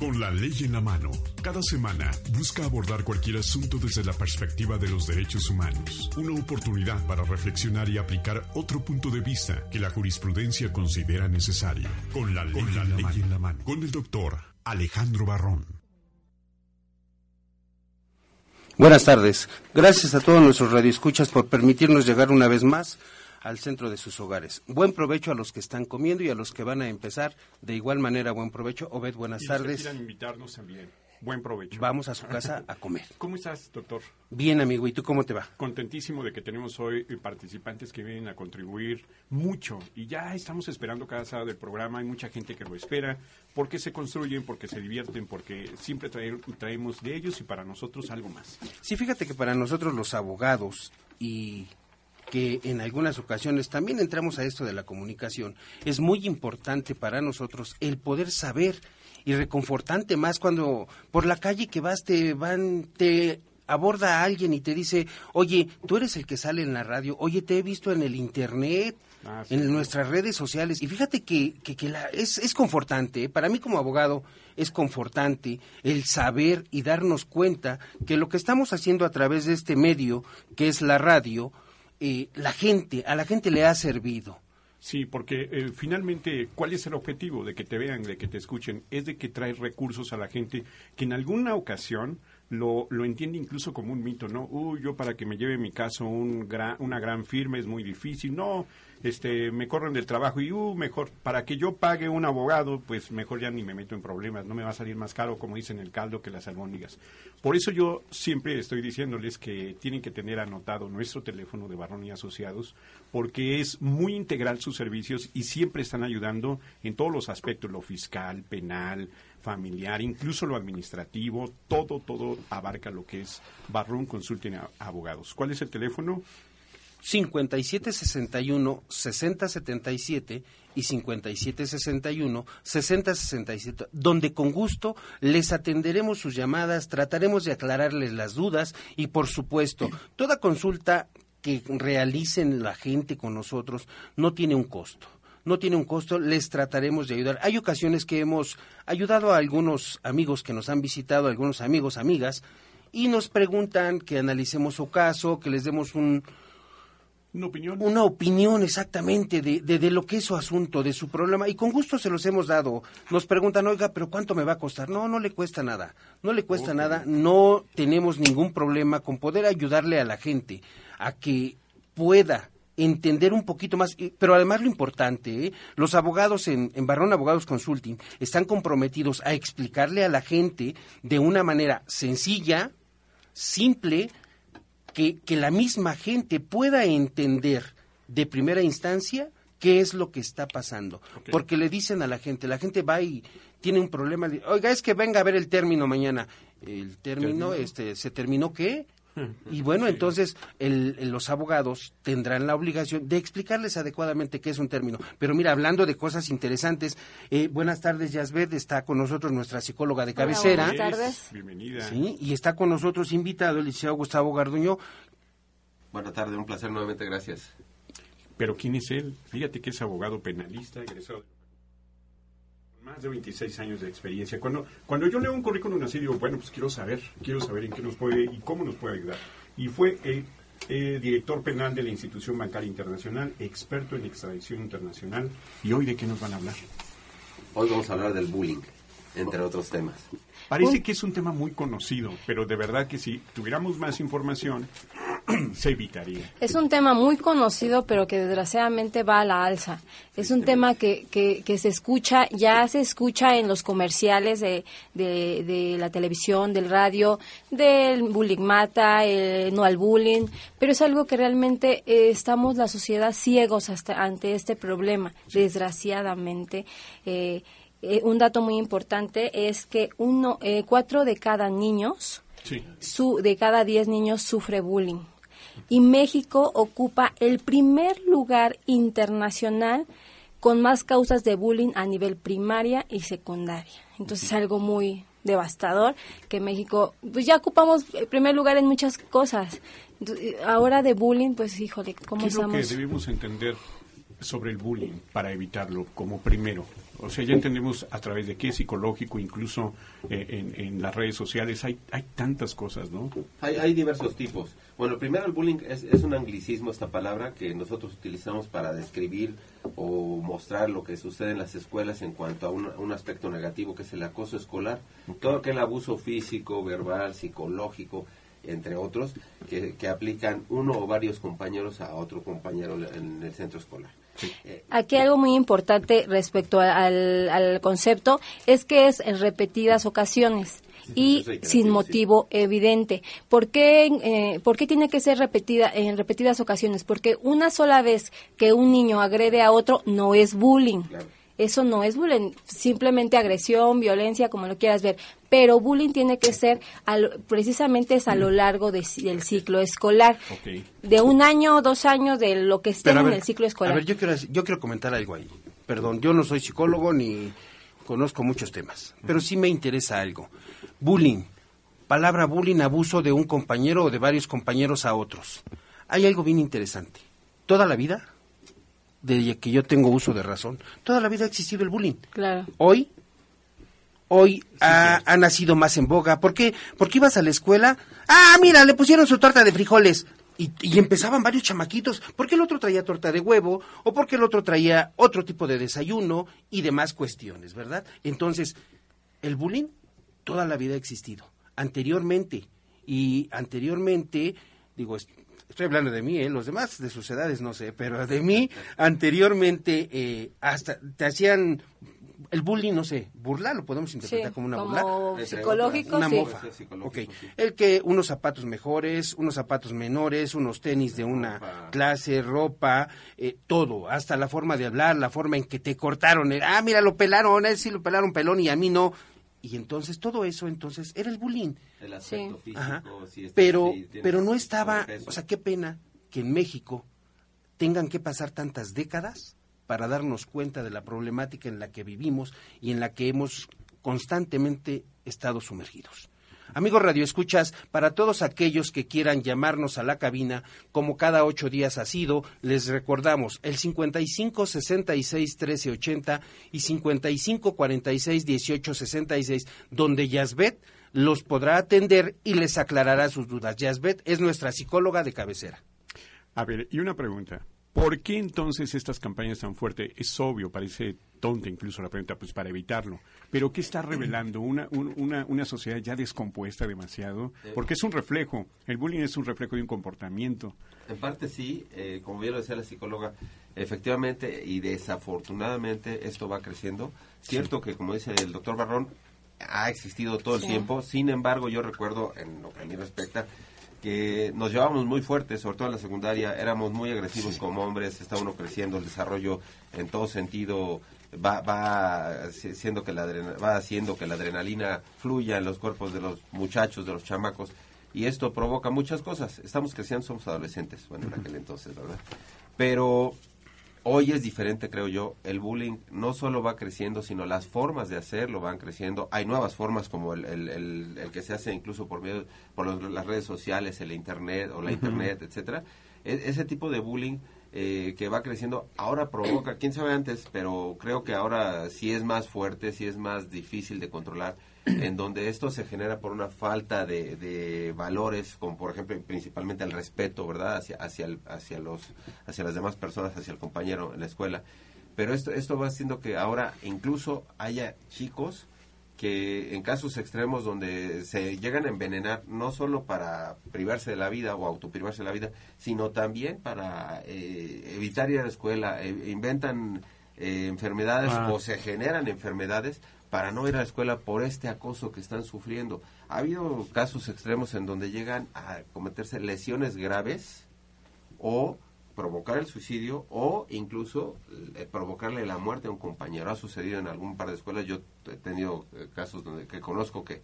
Con la ley en la mano, cada semana busca abordar cualquier asunto desde la perspectiva de los derechos humanos. Una oportunidad para reflexionar y aplicar otro punto de vista que la jurisprudencia considera necesario. Con la ley, en, la ley en la mano. Con el doctor Alejandro Barrón. Buenas tardes. Gracias a todos nuestros radioescuchas por permitirnos llegar una vez más al centro de sus hogares. Buen provecho a los que están comiendo y a los que van a empezar. De igual manera, buen provecho. Obed, buenas y tardes. Que invitarnos también. Buen provecho. Vamos a su casa a comer. ¿Cómo estás, doctor? Bien, amigo. ¿Y tú cómo te va? Contentísimo de que tenemos hoy participantes que vienen a contribuir mucho. Y ya estamos esperando cada sábado del programa. Hay mucha gente que lo espera. Porque se construyen, porque se divierten, porque siempre trae, traemos de ellos y para nosotros algo más. Sí, fíjate que para nosotros los abogados y que en algunas ocasiones también entramos a esto de la comunicación, es muy importante para nosotros el poder saber y reconfortante más cuando por la calle que vas te van te aborda a alguien y te dice, oye, tú eres el que sale en la radio, oye, te he visto en el internet, ah, sí. en nuestras redes sociales. Y fíjate que, que, que la, es, es confortante, ¿eh? para mí como abogado es confortante el saber y darnos cuenta que lo que estamos haciendo a través de este medio, que es la radio, eh, la gente, a la gente le ha servido. Sí, porque eh, finalmente, ¿cuál es el objetivo de que te vean, de que te escuchen? Es de que traes recursos a la gente que en alguna ocasión lo, lo entiende incluso como un mito, ¿no? Uy, yo para que me lleve mi caso un gran, una gran firma es muy difícil. No, este, me corren del trabajo y, uh, mejor, para que yo pague un abogado, pues mejor ya ni me meto en problemas, no me va a salir más caro, como dicen el caldo, que las albóndigas. Por eso yo siempre estoy diciéndoles que tienen que tener anotado nuestro teléfono de Barrón y Asociados, porque es muy integral sus servicios y siempre están ayudando en todos los aspectos, lo fiscal, penal, familiar, incluso lo administrativo, todo, todo abarca lo que es Barrón Consulting Abogados. ¿Cuál es el teléfono? 5761 6077 y 5761 6067, donde con gusto les atenderemos sus llamadas, trataremos de aclararles las dudas y por supuesto, toda consulta que realicen la gente con nosotros no tiene un costo no tiene un costo, les trataremos de ayudar. Hay ocasiones que hemos ayudado a algunos amigos que nos han visitado, algunos amigos, amigas, y nos preguntan que analicemos su caso, que les demos un, una opinión. Una opinión exactamente de, de, de, lo que es su asunto, de su problema, y con gusto se los hemos dado. Nos preguntan, oiga, pero ¿cuánto me va a costar? No, no le cuesta nada, no le cuesta okay. nada, no tenemos ningún problema con poder ayudarle a la gente a que pueda entender un poquito más, pero además lo importante, ¿eh? los abogados en, en Barrón Abogados Consulting están comprometidos a explicarle a la gente de una manera sencilla, simple, que, que, la misma gente pueda entender de primera instancia qué es lo que está pasando. Okay. Porque le dicen a la gente, la gente va y tiene un problema, oiga, es que venga a ver el término mañana. El término, este, ¿se terminó qué? Y bueno, sí. entonces el, los abogados tendrán la obligación de explicarles adecuadamente qué es un término. Pero mira, hablando de cosas interesantes, eh, buenas tardes, Yasbet, está con nosotros nuestra psicóloga de cabecera. Hola, buenas tardes. Bienvenida. Sí, y está con nosotros invitado el licenciado Gustavo Garduño. Buenas tardes, un placer nuevamente, gracias. Pero ¿quién es él? Fíjate que es abogado penalista, egresado más de 26 años de experiencia. Cuando, cuando yo leo un currículum así, digo, bueno, pues quiero saber, quiero saber en qué nos puede y cómo nos puede ayudar. Y fue eh, director penal de la Institución Bancaria Internacional, experto en extradición internacional. ¿Y hoy de qué nos van a hablar? Hoy vamos a hablar del bullying, entre otros temas. Parece que es un tema muy conocido, pero de verdad que si tuviéramos más información, se evitaría. Es un tema muy conocido, pero que desgraciadamente va a la alza. Es un tema que, que, que se escucha, ya se escucha en los comerciales de, de, de la televisión, del radio, del bullying mata, el no al bullying, pero es algo que realmente eh, estamos la sociedad ciegos hasta ante este problema, desgraciadamente. Eh, eh, un dato muy importante es que uno, eh, cuatro de cada niños, Sí. su, de cada diez niños sufre bullying. Y México ocupa el primer lugar internacional con más causas de bullying a nivel primaria y secundaria. Entonces es algo muy devastador que México, pues ya ocupamos el primer lugar en muchas cosas. Entonces, ahora de bullying, pues híjole, ¿cómo ¿Qué es lo que estamos? debemos entender sobre el bullying para evitarlo como primero? O sea, ya entendemos a través de qué es psicológico, incluso eh, en, en las redes sociales hay, hay tantas cosas, ¿no? Hay, hay diversos tipos. Bueno, primero el bullying es, es un anglicismo, esta palabra que nosotros utilizamos para describir o mostrar lo que sucede en las escuelas en cuanto a un, un aspecto negativo que es el acoso escolar. Todo aquel abuso físico, verbal, psicológico, entre otros, que, que aplican uno o varios compañeros a otro compañero en el centro escolar. Eh, Aquí algo muy importante respecto al, al concepto es que es en repetidas ocasiones y sin motivo evidente. ¿Por qué, eh, ¿Por qué tiene que ser repetida en repetidas ocasiones? Porque una sola vez que un niño agrede a otro no es bullying. Claro. Eso no es bullying, simplemente agresión, violencia, como lo quieras ver. Pero bullying tiene que ser, al- precisamente es a lo largo de- del ciclo escolar. De un año, dos años, de lo que esté en ver, el ciclo escolar. A ver, yo quiero, yo quiero comentar algo ahí. Perdón, yo no soy psicólogo ni conozco muchos temas, pero sí me interesa algo. Bullying. Palabra bullying, abuso de un compañero o de varios compañeros a otros. Hay algo bien interesante. Toda la vida, desde que yo tengo uso de razón, toda la vida ha existido el bullying. Claro. Hoy, hoy ha, ha nacido más en boga. ¿Por qué? Porque ibas a la escuela, ah, mira, le pusieron su torta de frijoles. Y, y empezaban varios chamaquitos, porque el otro traía torta de huevo, o porque el otro traía otro tipo de desayuno y demás cuestiones, ¿verdad? Entonces, el bullying toda la vida ha existido. Anteriormente, y anteriormente, digo, es- estoy hablando de mí, ¿eh? los demás de sus edades no sé, pero de mí, anteriormente, eh, hasta te hacían el bullying, no sé, burla, lo podemos interpretar Sí, como una como burla. psicológico, Una sí. mofa. Puede ser psicológico, Ok. sí. El que unos zapatos mejores, unos zapatos menores, unos tenis de una Ropa. clase, ropa, eh, todo, hasta la forma de hablar, la forma en que te cortaron. eh, ah, mira, lo pelaron, a él sí lo pelaron pelón y a mí no. Y entonces todo eso, entonces, era el bullying. El aspecto Sí. físico, Ajá. si estás- Pero, si pero no estaba, o sea, qué pena que en México tengan que pasar tantas décadas para darnos cuenta de la problemática en la que vivimos y en la que hemos constantemente estado sumergidos. Amigos Radio Escuchas, para todos aquellos que quieran llamarnos a la cabina, como cada ocho días ha sido, les recordamos el 55 66 13 80 y 55 46 18 66, donde Yasbet los podrá atender y les aclarará sus dudas. Yasbet es nuestra psicóloga de cabecera. A ver, y una pregunta. ¿Por qué entonces estas campañas tan fuertes? Es obvio, parece tonta incluso la pregunta, pues para evitarlo. Pero ¿qué está revelando? Una, un- una, una sociedad ya descompuesta demasiado. Porque es un reflejo. El bullying es un reflejo de un comportamiento. En parte sí, eh, como bien lo decía la psicóloga, efectivamente y desafortunadamente esto va creciendo. Cierto que, como dice el doctor Barrón, ha existido todo el tiempo. Sin embargo, yo recuerdo, en lo que a mí respecta, que nos llevábamos muy fuertes, sobre todo en la secundaria, éramos muy agresivos como hombres, está uno creciendo, el desarrollo en todo sentido va, va siendo que la adrena- va haciendo que la adrenalina fluya en los cuerpos de los muchachos, de los chamacos, y esto provoca muchas cosas. Estamos creciendo, somos adolescentes, bueno, en aquel entonces, ¿verdad? Pero hoy es diferente, creo yo. El bullying no solo va creciendo, sino las formas de hacerlo van creciendo. Hay nuevas formas como el, el- el- el que se hace incluso por medio por los- las redes sociales, el internet o la internet, etcétera. E- ese tipo de bullying eh, que va creciendo ahora provoca, quién sabe antes, pero creo que ahora sí es más fuerte, sí es más difícil de controlar en donde esto se genera por una falta de, de valores, como por ejemplo principalmente el respeto, ¿verdad? Hacia, hacia, el- hacia, los, hacia las demás personas, hacia el compañero en la escuela. Pero esto, esto va haciendo que ahora incluso haya chicos que en casos extremos donde se llegan a envenenar no solo para privarse de la vida o autoprivarse de la vida, sino también para eh, evitar ir a la escuela, eh, inventan eh, enfermedades Ah. o se generan enfermedades para no ir a la escuela por este acoso que están sufriendo. Ha habido casos extremos en donde llegan a cometerse lesiones graves o provocar el suicidio o incluso eh, provocarle la muerte a un compañero. Ha sucedido en algún par de escuelas, yo he tenido eh, casos donde que conozco que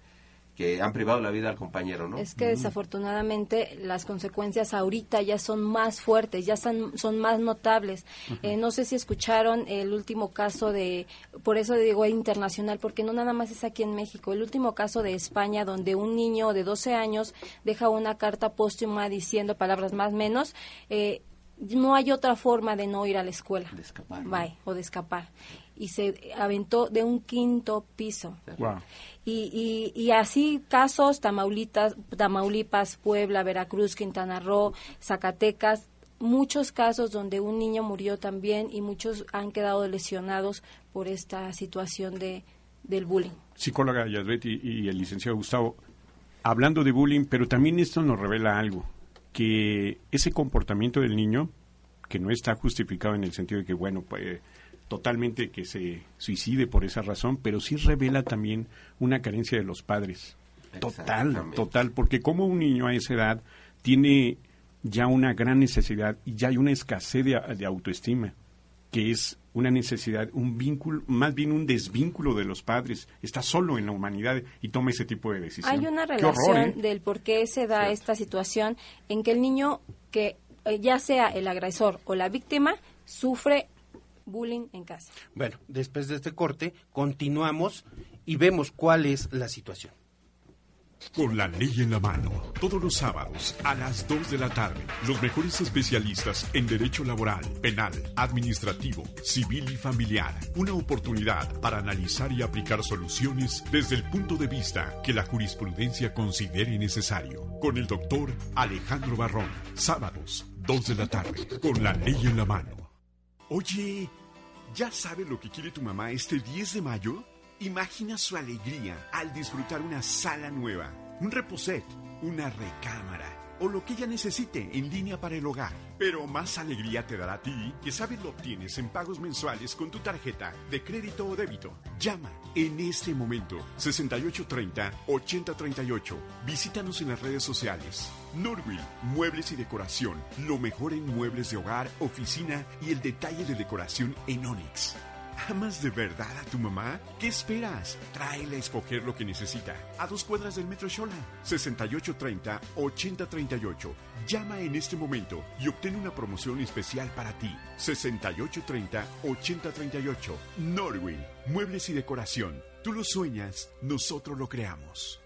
que han privado la vida al compañero, ¿no? Es que desafortunadamente las consecuencias ahorita ya son más fuertes, ya son, son más notables. Eh, no sé si escucharon el último caso de, por eso digo internacional, porque no nada más es aquí en México, el último caso de España donde un niño de 12 años deja una carta póstuma diciendo palabras más menos, eh, no hay otra forma de no ir a la escuela. De escapar. Bye, o de escapar. Y se aventó de un quinto piso. Wow. Y, y, y así casos, Tamaulitas, Tamaulipas, Puebla, Veracruz, Quintana Roo, Zacatecas, muchos casos donde un niño murió también y muchos han quedado lesionados por esta situación de, del bullying. Psicóloga Yasbet y, y el licenciado Gustavo, hablando de bullying, pero también esto nos revela algo, que ese comportamiento del niño, que no está justificado en el sentido de que, bueno, pues totalmente que se suicide por esa razón, pero sí revela también una carencia de los padres. Total, total, porque como un niño a esa edad tiene ya una gran necesidad y ya hay una escasez de, de autoestima, que es una necesidad, un vínculo, más bien un desvínculo de los padres. Está solo en la humanidad y toma ese tipo de decisiones. Hay una relación horror, ¿eh? del por qué se da esta situación en que el niño que eh, ya sea el agresor o la víctima sufre bullying en casa. Bueno, después de este corte, continuamos y vemos cuál es la situación. Con la ley en la mano, todos los sábados a las 2 de la tarde, los mejores especialistas en derecho laboral, penal, administrativo, civil y familiar. Una oportunidad para analizar y aplicar soluciones desde el punto de vista que la jurisprudencia considere necesario. Con el doctor Alejandro Barrón, sábados, 2 de la tarde, con la ley en la mano. Oye, ¿ya sabes lo que quiere tu mamá este 10 de mayo? Imagina su alegría al disfrutar una sala nueva, un reposet, una recámara o lo que ella necesite en línea para el hogar. Pero más alegría te dará a ti que sabes lo obtienes en pagos mensuales con tu tarjeta de crédito o débito. Llama en este momento 6830-8038. Visítanos en las redes sociales. Norwil, Muebles y Decoración. Lo mejor en muebles de hogar, oficina y el detalle de decoración en Onyx. ¿Amas de verdad a tu mamá? ¿Qué esperas? Tráela a escoger lo que necesita. A dos cuadras del Metro Shola. 6830-8038. Llama en este momento y obtén una promoción especial para ti. 6830-8038. Norway. Muebles y decoración. Tú lo sueñas, nosotros lo creamos.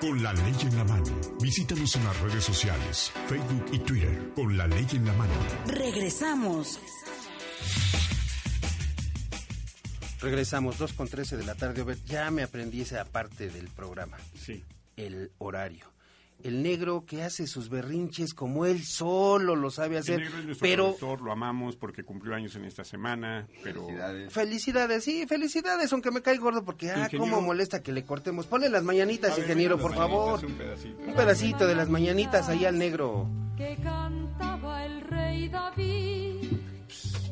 Con la ley en la mano. Visítanos en las redes sociales, Facebook y Twitter. Con la ley en la mano. Regresamos. Regresamos, 2 con 13 de la tarde. Ya me aprendí esa parte del programa, Sí. el horario. El negro que hace sus berrinches como él solo lo sabe El hacer, negro es nuestro pero productor, lo amamos porque cumplió años en esta semana, pero Felicidades. felicidades, sí, felicidades, aunque me cae gordo porque, ah, Ingeniero. cómo molesta que le cortemos. Ponle las mañanitas, ver, ingeniero, por favor. Un pedacito. Un pedacito de las mañanitas ahí al negro. que cantaba el rey David.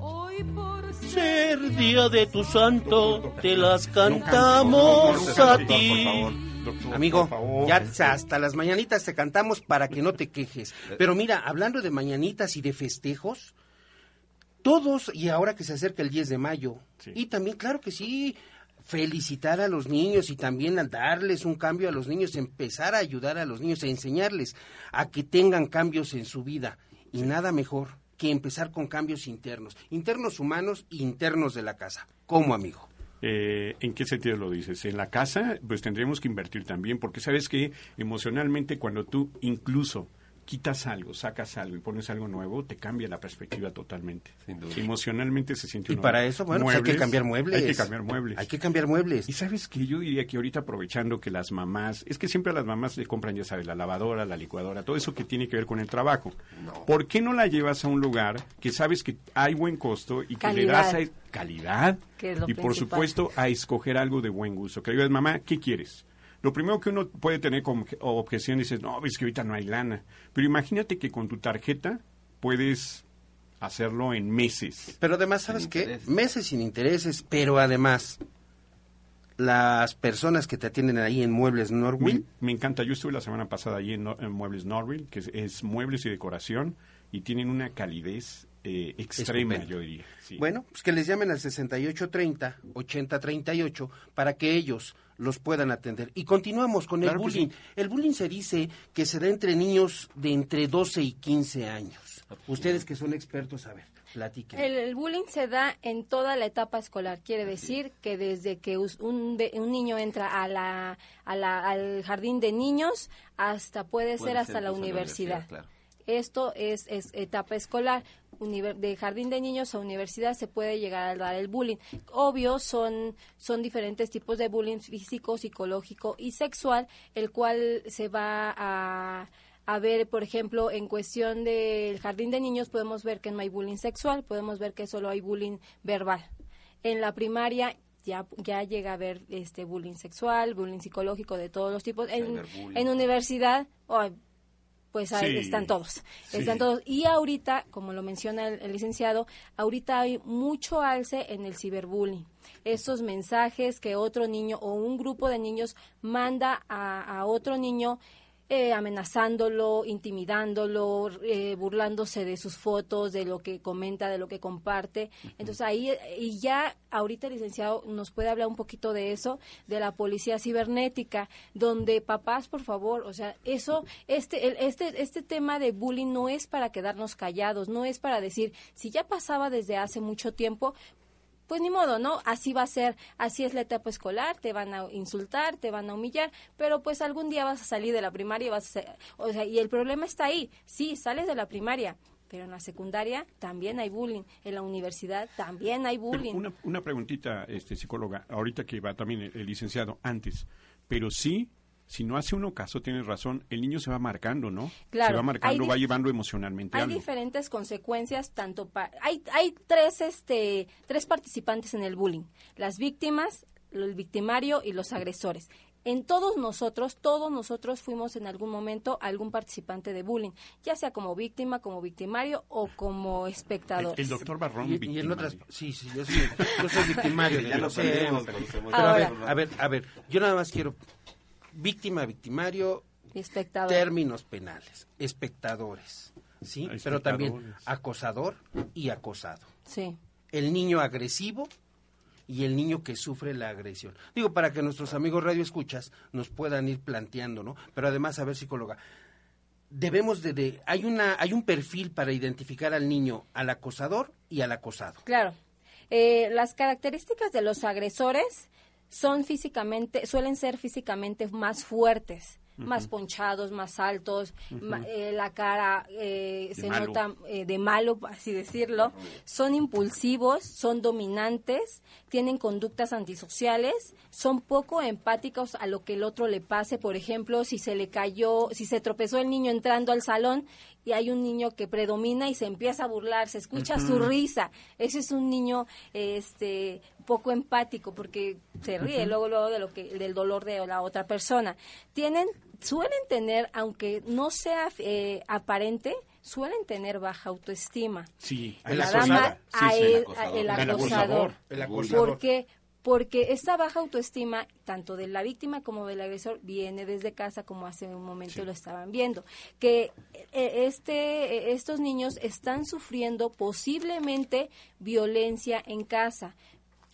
Hoy por Ser día de tu santo, te las cantamos a ti. Doctor, Amigo, por favor. ya hasta las mañanitas te cantamos para que no te quejes. Pero mira, hablando de mañanitas y de festejos, todos, y ahora que se acerca el 10 de mayo, Sí. y también, claro que sí, felicitar a los niños y también a darles un cambio a los niños, empezar a ayudar a los niños, a enseñarles a que tengan cambios en su vida. Y nada mejor que empezar con cambios internos, internos humanos e internos de la casa. ¿Cómo, amigo? Eh, ¿En qué sentido lo dices? En la casa, pues tendríamos que invertir también, porque sabes que emocionalmente cuando tú incluso quitas algo, sacas algo y pones algo nuevo, te cambia la perspectiva totalmente. Sin duda. Emocionalmente se siente Y uno- para eso, bueno, pues hay que cambiar muebles. Hay que cambiar muebles. Hay que cambiar muebles. Y sabes que yo diría que ahorita aprovechando que las mamás, es que siempre a las mamás le compran, ya sabes, la lavadora, la licuadora, todo eso que tiene que ver con el trabajo. ¿Por qué no la llevas a un lugar que sabes que hay buen costo y que le das a Calidad. calidad? Que es lo y por supuesto a escoger algo de buen gusto. Que le digas, mamá, ¿qué quieres? Lo primero que uno puede tener como obje- objeción dices, no, es que ahorita no hay lana. Pero imagínate que con tu tarjeta puedes hacerlo en meses. Pero además, ¿sabes qué? intereses. Meses sin intereses, pero además, las personas que te atienden ahí en Muebles Norwell. Me, me encanta. Yo estuve la semana pasada allí en, Muebles Norville, que es, es muebles y decoración, y tienen una calidez eh, extrema, Estupendo. yo diría. Sí. Bueno, pues que les llamen al 6830-8038 para que ellos los puedan atender. Y continuamos con Claro el bullying. sí. El bullying se dice que se da entre niños de entre 12 y 15 años. Ustedes que son expertos, a ver, platiquen. El, el bullying se da en toda la etapa escolar. Quiere decir que desde que un, un niño entra a la, a la- al jardín de niños hasta puede, Puede ser hasta ser la incluso la universidad. universidad, claro. Esto es, es etapa escolar. De jardín de niños a universidad se puede llegar a dar el bullying. Obvio, son, son diferentes tipos de bullying físico, psicológico y sexual, el cual se va a, a ver, por ejemplo, en cuestión del jardín de niños podemos ver que no hay bullying sexual, podemos ver que solo hay bullying verbal. En la primaria ya, ya llega a haber este bullying sexual, bullying psicológico de todos los tipos. En, en universidad, ay, pues ahí Sí, están todos. sí. Están todos. Y ahorita, como lo menciona el, el licenciado, ahorita hay mucho alce en el ciberbullying. Esos mensajes que otro niño o un grupo de niños manda a, a otro niño eh, amenazándolo, intimidándolo, eh, burlándose de sus fotos, de lo que comenta, de lo que comparte. Entonces ahí, eh, y ya ahorita el licenciado nos puede hablar un poquito de eso, de la policía cibernética, donde papás, por favor, o sea, eso, este, el- este, este tema de bullying no es para quedarnos callados, no es para decir, si ya pasaba desde hace mucho tiempo, pues ni modo, ¿no? Así va a ser, así es la etapa escolar, te van a insultar, te van a humillar, pero pues algún día vas a salir de la primaria y vas a ser, o sea, y el problema está ahí, sí, sales de la primaria, pero en la secundaria también hay bullying, en la universidad también hay bullying. una, una preguntita, este, psicóloga, ahorita que va también el, el licenciado antes, pero sí, si no hace uno caso, tienes razón, el niño se va marcando, ¿no? Claro, Se va marcando, va llevando emocionalmente hay algo. diferentes consecuencias tanto para hay hay tres este tres participantes en el bullying las víctimas el victimario y los agresores en todos nosotros, todos nosotros fuimos en algún momento algún participante de bullying, ya sea como víctima, como victimario o como espectador. el doctor Barrón, Y, y en otras, sí, sí, yo soy, yo soy victimario Ya lo lo sé, pero- a ver, a ver, yo nada más quiero víctima, victimario, espectador. términos penales, espectadores, ¿sí? Pero también acosador y acosado. Sí. El niño agresivo y el niño que sufre la agresión. Digo, para que nuestros amigos radio escuchas nos puedan ir planteando, ¿no? Pero además, a ver, psicóloga, debemos de, de- hay una, hay un perfil para identificar al niño, al acosador y al acosado. Claro. Eh, las características de los agresores son físicamente, suelen ser físicamente más fuertes, más ponchados, más altos, ma- eh, la cara eh, se malo. nota eh, de malo, así decirlo. Son impulsivos, son dominantes, tienen conductas antisociales, son poco empáticos a lo que el otro le pase. Por ejemplo, si se le cayó, si se tropezó el niño entrando al salón y hay un niño que predomina y se empieza a burlar, se escucha su risa. Ese es un niño este poco empático porque se ríe luego luego de lo que del dolor de la otra persona. Tienen suelen tener aunque no sea eh, aparente, suelen tener baja autoestima. Sí, El acosador. Sí, el acosador. a- el El acosador. acosador. El acosador. Porque porque esta baja autoestima tanto de la víctima como del agresor viene desde casa como hace un momento lo estaban viendo. Que eh, este eh, estos niños están sufriendo posiblemente violencia en casa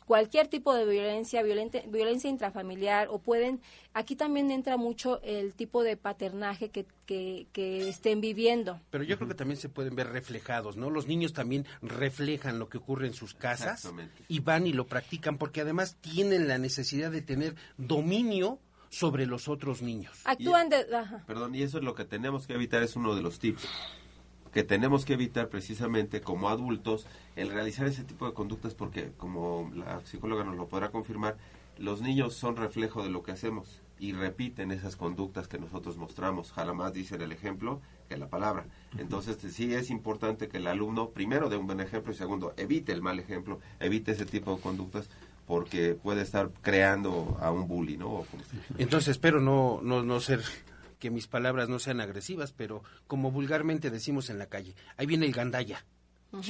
cualquier tipo de violencia, violente- violencia intrafamiliar o pueden, aquí también entra mucho el tipo de paternaje que, que, que estén viviendo. Pero yo creo que también se pueden ver reflejados, ¿no? Los niños también reflejan lo que ocurre en sus casas y van y lo practican porque además tienen la necesidad de tener dominio sobre los otros niños. Actúan de... ajá. Perdón, y eso es lo que tenemos que evitar, es uno de los tips que tenemos que evitar precisamente como adultos el realizar ese tipo de conductas porque como la psicóloga nos lo podrá confirmar, los niños son reflejo de lo que hacemos y repiten esas conductas que nosotros mostramos, jamás dicen el ejemplo que la palabra. Entonces sí es importante que el alumno primero dé un buen ejemplo y segundo evite el mal ejemplo, evite ese tipo de conductas porque puede estar creando a un bully, ¿no? Entonces espero no, no, no ser que mis palabras no sean agresivas, pero como vulgarmente decimos en la calle, ahí viene el gandaya.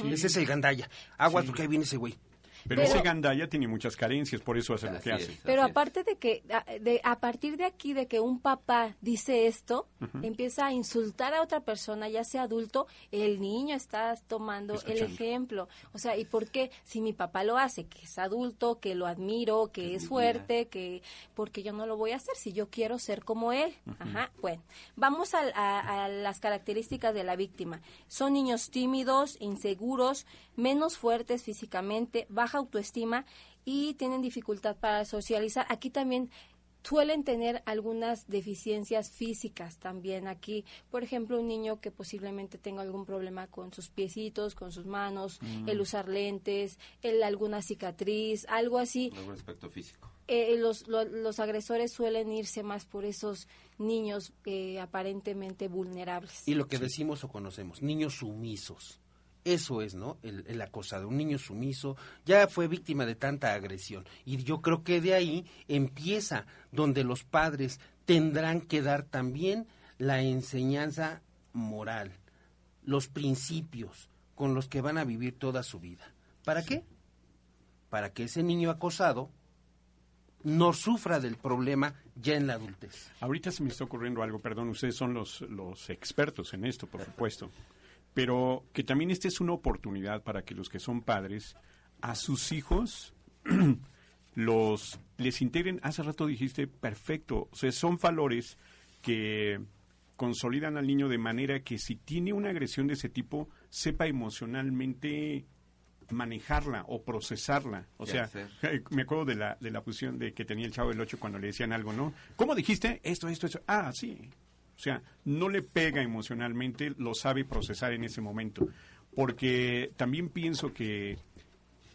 Ese es el gandaya. Aguas porque ahí viene ese güey. Pero, ese gandaya tiene muchas carencias, por eso hace lo que hace. Pero aparte de que, a, de, a partir de aquí, de que un papá dice esto, empieza a insultar a otra persona, ya sea adulto, el niño está tomando el ejemplo. O sea, ¿y por qué? Si mi papá lo hace, que es adulto, que lo admiro, que, es fuerte, que porque yo no lo voy a hacer si yo quiero ser como él. Ajá. Bueno, vamos a, a las características de la víctima. Son niños tímidos, inseguros, menos fuertes físicamente, baja autoestima y tienen dificultad para socializar. Aquí también suelen tener algunas deficiencias físicas también aquí. Por ejemplo, un niño que posiblemente tenga algún problema con sus piecitos, con sus manos, Mm. el usar lentes, el alguna cicatriz, algo así. Algún aspecto físico. Eh, los, lo- los agresores suelen irse más por esos niños eh, aparentemente vulnerables. Y lo que decimos o conocemos, niños sumisos. Eso es, ¿no? El, el acosado, un niño sumiso, ya fue víctima de tanta agresión. Y yo creo que de ahí empieza donde los padres tendrán que dar también la enseñanza moral, los principios con los que van a vivir toda su vida. ¿Para qué? Para que ese niño acosado no sufra del problema ya en la adultez. Ahorita se me está ocurriendo algo, perdón, ustedes son los, los expertos en esto, por supuesto, pero que también esta es una oportunidad para que los que son padres a sus hijos los les integren. Hace rato dijiste perfecto, o sea, son valores que consolidan al niño de manera que si tiene una agresión de ese tipo sepa emocionalmente manejarla o procesarla. O ¿Qué sea, hacer? me acuerdo de la, de la fusión de que tenía el chavo del 8 cuando le decían algo, ¿no? ¿Cómo dijiste? Esto, esto, esto. Ah, sí. O sea, no le pega emocionalmente, lo sabe procesar en ese momento. Porque también pienso que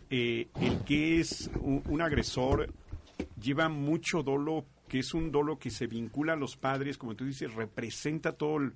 eh, el que es un, agresor lleva mucho dolo, que es un dolo que se vincula a los padres, como tú dices, representa todo el-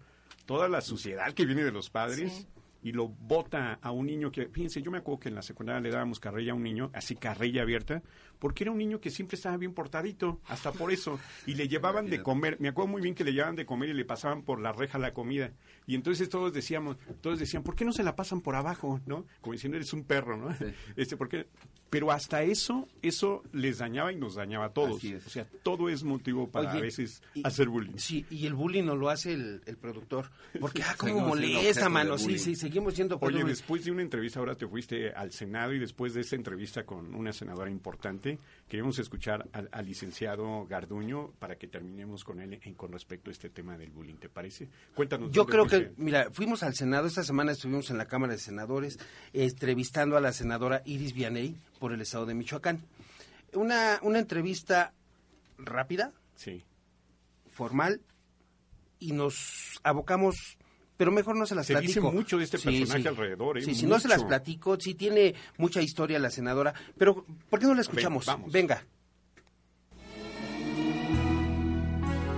toda la suciedad que viene de los padres. Sí. Y lo bota a un niño que, fíjense, yo me acuerdo que en la secundaria le dábamos carrilla a un niño, así carrilla abierta, porque era un niño que siempre estaba bien portadito, hasta por eso. Y le llevaban de comer, me acuerdo muy bien que le llevaban de comer y le pasaban por la reja la comida. Y entonces todos decíamos, todos decían, ¿por qué no se la pasan por abajo? ¿No? Como diciendo, eres un perro, ¿no? Este, ¿por qué? Pero hasta eso, eso les dañaba y nos dañaba a todos. O sea, todo es motivo para Oye, a veces y- hacer bullying. Sí, y el bullying no lo hace el, el productor. Porque, ah, cómo molesta, mano. Sí, bullying. sí, seguimos siendo objeto Oye, de- después de una entrevista ahora te fuiste al Senado y después de esa entrevista con una senadora importante, queremos escuchar al, al licenciado Garduño para que terminemos con él en, con respecto a este tema del bullying, ¿te parece? Cuéntanos. Yo creo que, mira, fuimos al Senado, esta semana estuvimos en la Cámara de Senadores entrevistando a la senadora Iris Vianey por el estado de Michoacán. Una, una entrevista rápida, Sí. formal, y nos abocamos, pero mejor no se las Se dice platico. mucho de este personaje alrededor, ¿eh? Sí, si no se las platico, sí tiene mucha historia la senadora, pero ¿por qué no la escuchamos? Venga.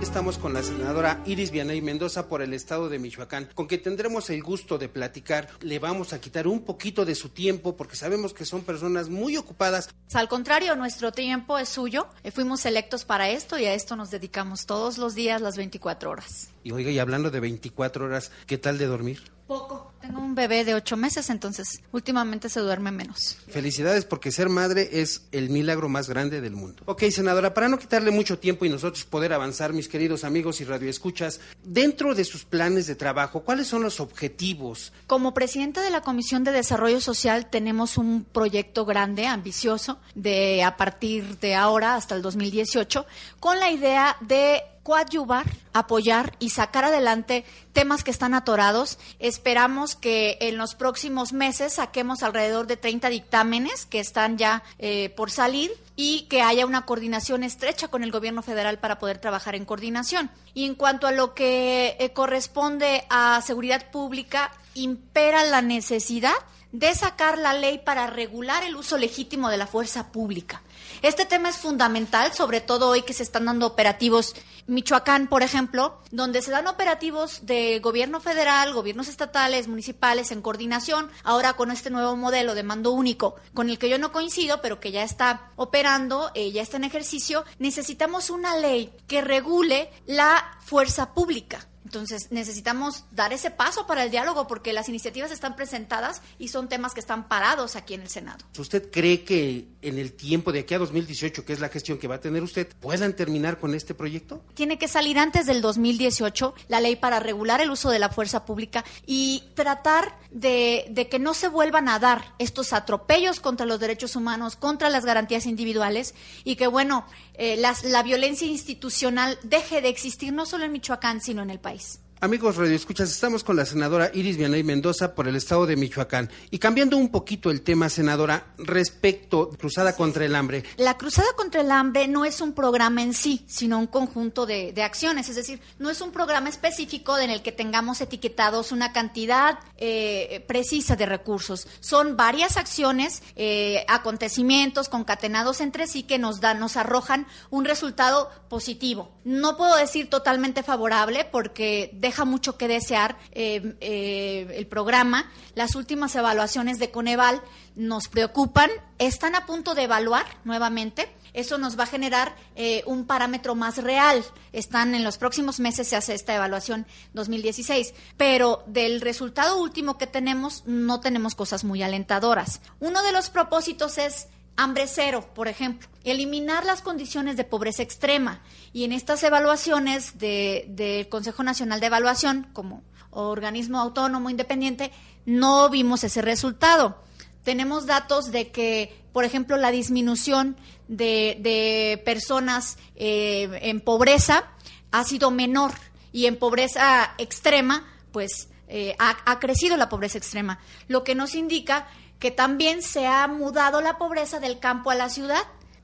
Estamos con la senadora Iris Vianey Mendoza por el estado de Michoacán, con quien tendremos el gusto de platicar. Le vamos a quitar un poquito de su tiempo porque sabemos que son personas muy ocupadas. Al contrario, nuestro tiempo es suyo. Eh, Fuimos electos para esto y a esto nos dedicamos todos los días, las 24 horas. Y oiga, y hablando de 24 horas, ¿qué tal de dormir? Poco. Tengo un bebé de 8 meses, entonces últimamente se duerme menos. Felicidades porque ser madre es el milagro más grande del mundo. Ok, senadora, para no quitarle mucho tiempo y nosotros poder avanzar, mis queridos amigos y radioescuchas, dentro de sus planes de trabajo, ¿cuáles son los objetivos? Como presidenta de la Comisión de Desarrollo Social tenemos un proyecto grande, ambicioso, de a partir de ahora hasta el 2018, con la idea de coadyuvar, apoyar y sacar adelante temas que están atorados. Esperamos que en los próximos meses saquemos alrededor de 30 dictámenes que están ya eh, por salir y que haya una coordinación estrecha con el gobierno federal para poder trabajar en coordinación. Y en cuanto a lo que eh, corresponde a seguridad pública, impera la necesidad de sacar la ley para regular el uso legítimo de la fuerza pública. Este tema es fundamental, sobre todo hoy que se están dando operativos. Michoacán, por ejemplo, donde se dan operativos de gobierno federal, gobiernos estatales, municipales en coordinación, ahora con este nuevo modelo de mando único, con el que yo no coincido, pero que ya está operando, eh, ya está en ejercicio, necesitamos una ley que regule la fuerza pública Entonces necesitamos dar ese paso para el diálogo porque las iniciativas están presentadas y son temas que están parados aquí en el Senado. ¿Usted cree que en el tiempo de aquí a 2018, que es la gestión que va a tener usted, puedan terminar con este proyecto? Tiene que salir antes del 2018 la ley para regular el uso de la fuerza pública y tratar de, de que no se vuelvan a dar estos atropellos contra los derechos humanos, contra las garantías individuales y que, bueno, eh, las- la violencia institucional deje de existir no solo en Michoacán, sino en el país. Amigos Radio Escuchas, estamos con la senadora Iris Vianey Mendoza por el estado de Michoacán. Y cambiando un poquito el tema, senadora, respecto Cruzada contra el Hambre. La Cruzada contra el Hambre no es un programa en sí, sino un conjunto de, acciones. Es decir, no es un programa específico en el que tengamos etiquetados una cantidad eh, precisa de recursos. Son varias acciones, eh, acontecimientos concatenados entre sí que nos dan, nos arrojan un resultado positivo. No puedo decir totalmente favorable porque deja mucho que desear eh, eh, el programa. Las últimas evaluaciones de Coneval nos preocupan, están a punto de evaluar nuevamente. Eso nos va a generar eh, un parámetro más real. Están en los próximos meses se hace esta evaluación 2016, pero del resultado último que tenemos no tenemos cosas muy alentadoras. Uno de los propósitos es hambre cero, por ejemplo, eliminar las condiciones de pobreza extrema. Y en estas evaluaciones de- del Consejo Nacional de Evaluación, como organismo autónomo independiente, no vimos ese resultado. Tenemos datos de que, por ejemplo, la disminución de, de personas eh, en pobreza ha sido menor y en pobreza extrema, pues eh, ha crecido la pobreza extrema, lo que nos indica que también se ha mudado la pobreza del campo a la ciudad.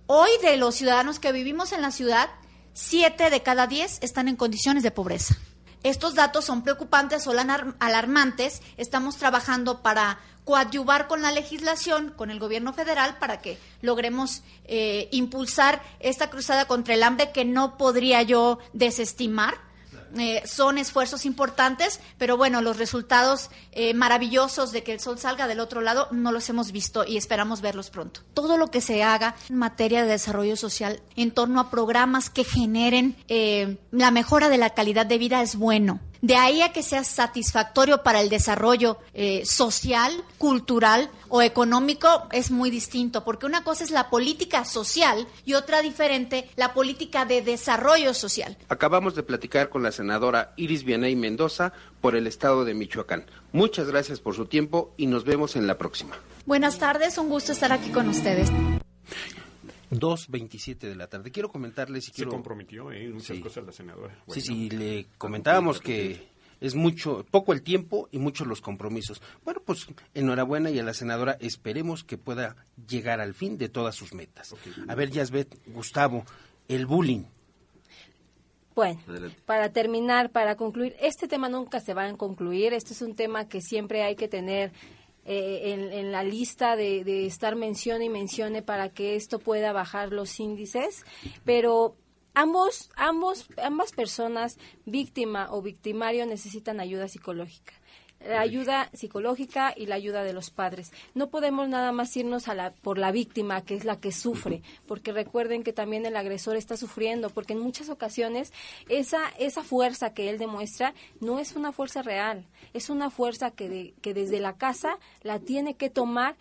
Hoy de los ciudadanos que vivimos en la ciudad, siete de cada diez están en condiciones de pobreza. Estos datos son preocupantes, son alar- alarmantes. Estamos trabajando para coadyuvar con la legislación, con el gobierno federal, para que logremos eh, impulsar esta cruzada contra el hambre que no podría yo desestimar. Eh, son esfuerzos importantes, pero bueno, los resultados eh, maravillosos de que el sol salga del otro lado no los hemos visto y esperamos verlos pronto. Todo lo que se haga en materia de desarrollo social en torno a programas que generen eh, la mejora de la calidad de vida es bueno. De ahí a que sea satisfactorio para el desarrollo eh, social, cultural o económico es muy distinto, porque una cosa es la política social y otra diferente la política de desarrollo social. Acabamos de platicar con la senadora Iris Vianey Mendoza por el estado de Michoacán. Muchas gracias por su tiempo y nos vemos en la próxima. Buenas tardes, un gusto estar aquí con ustedes. 2.27 de la tarde. Quiero comentarles y Se quiero... comprometió ¿eh? muchas Sí. cosas la senadora. Sí, Bueno. sí, le comentábamos que es mucho, poco el tiempo y muchos los compromisos. Bueno, pues enhorabuena y a la senadora esperemos que pueda llegar al fin de todas sus metas. A ver, Yasbet, Gustavo, el bullying. Bueno, para terminar, para concluir, este tema nunca se va a concluir. Este es un tema que siempre hay que tener eh, en, la lista de, de estar mencione y mencione para que esto pueda bajar los índices. Pero ambos, ambos, ambas personas, víctima o victimario, necesitan ayuda psicológica. La ayuda psicológica y la ayuda de los padres. No podemos nada más irnos a la, por la víctima, que es la que sufre, porque recuerden que también el agresor está sufriendo, porque en muchas ocasiones esa, esa fuerza que él demuestra no es una fuerza real, es una fuerza que, de- que desde la casa la tiene que tomar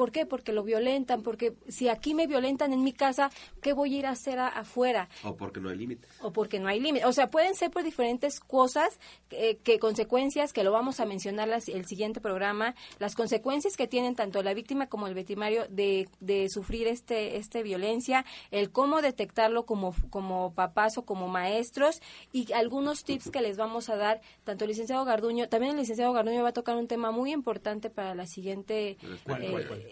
¿Por qué? Porque lo violentan, porque si aquí me violentan en mi casa, ¿qué voy a ir a hacer a- afuera? O porque no hay límites. o porque no hay límite. O sea, pueden ser por diferentes cosas, eh, que consecuencias, que lo vamos a mencionar las- el siguiente programa, las consecuencias que tienen tanto la víctima como el victimario de, de sufrir este, este violencia, el cómo detectarlo como, como papás o como maestros y algunos tips que les vamos a dar, tanto el licenciado Garduño, también el licenciado Garduño va a tocar un tema muy importante para la siguiente... ¿Cuál, cuál, cuál?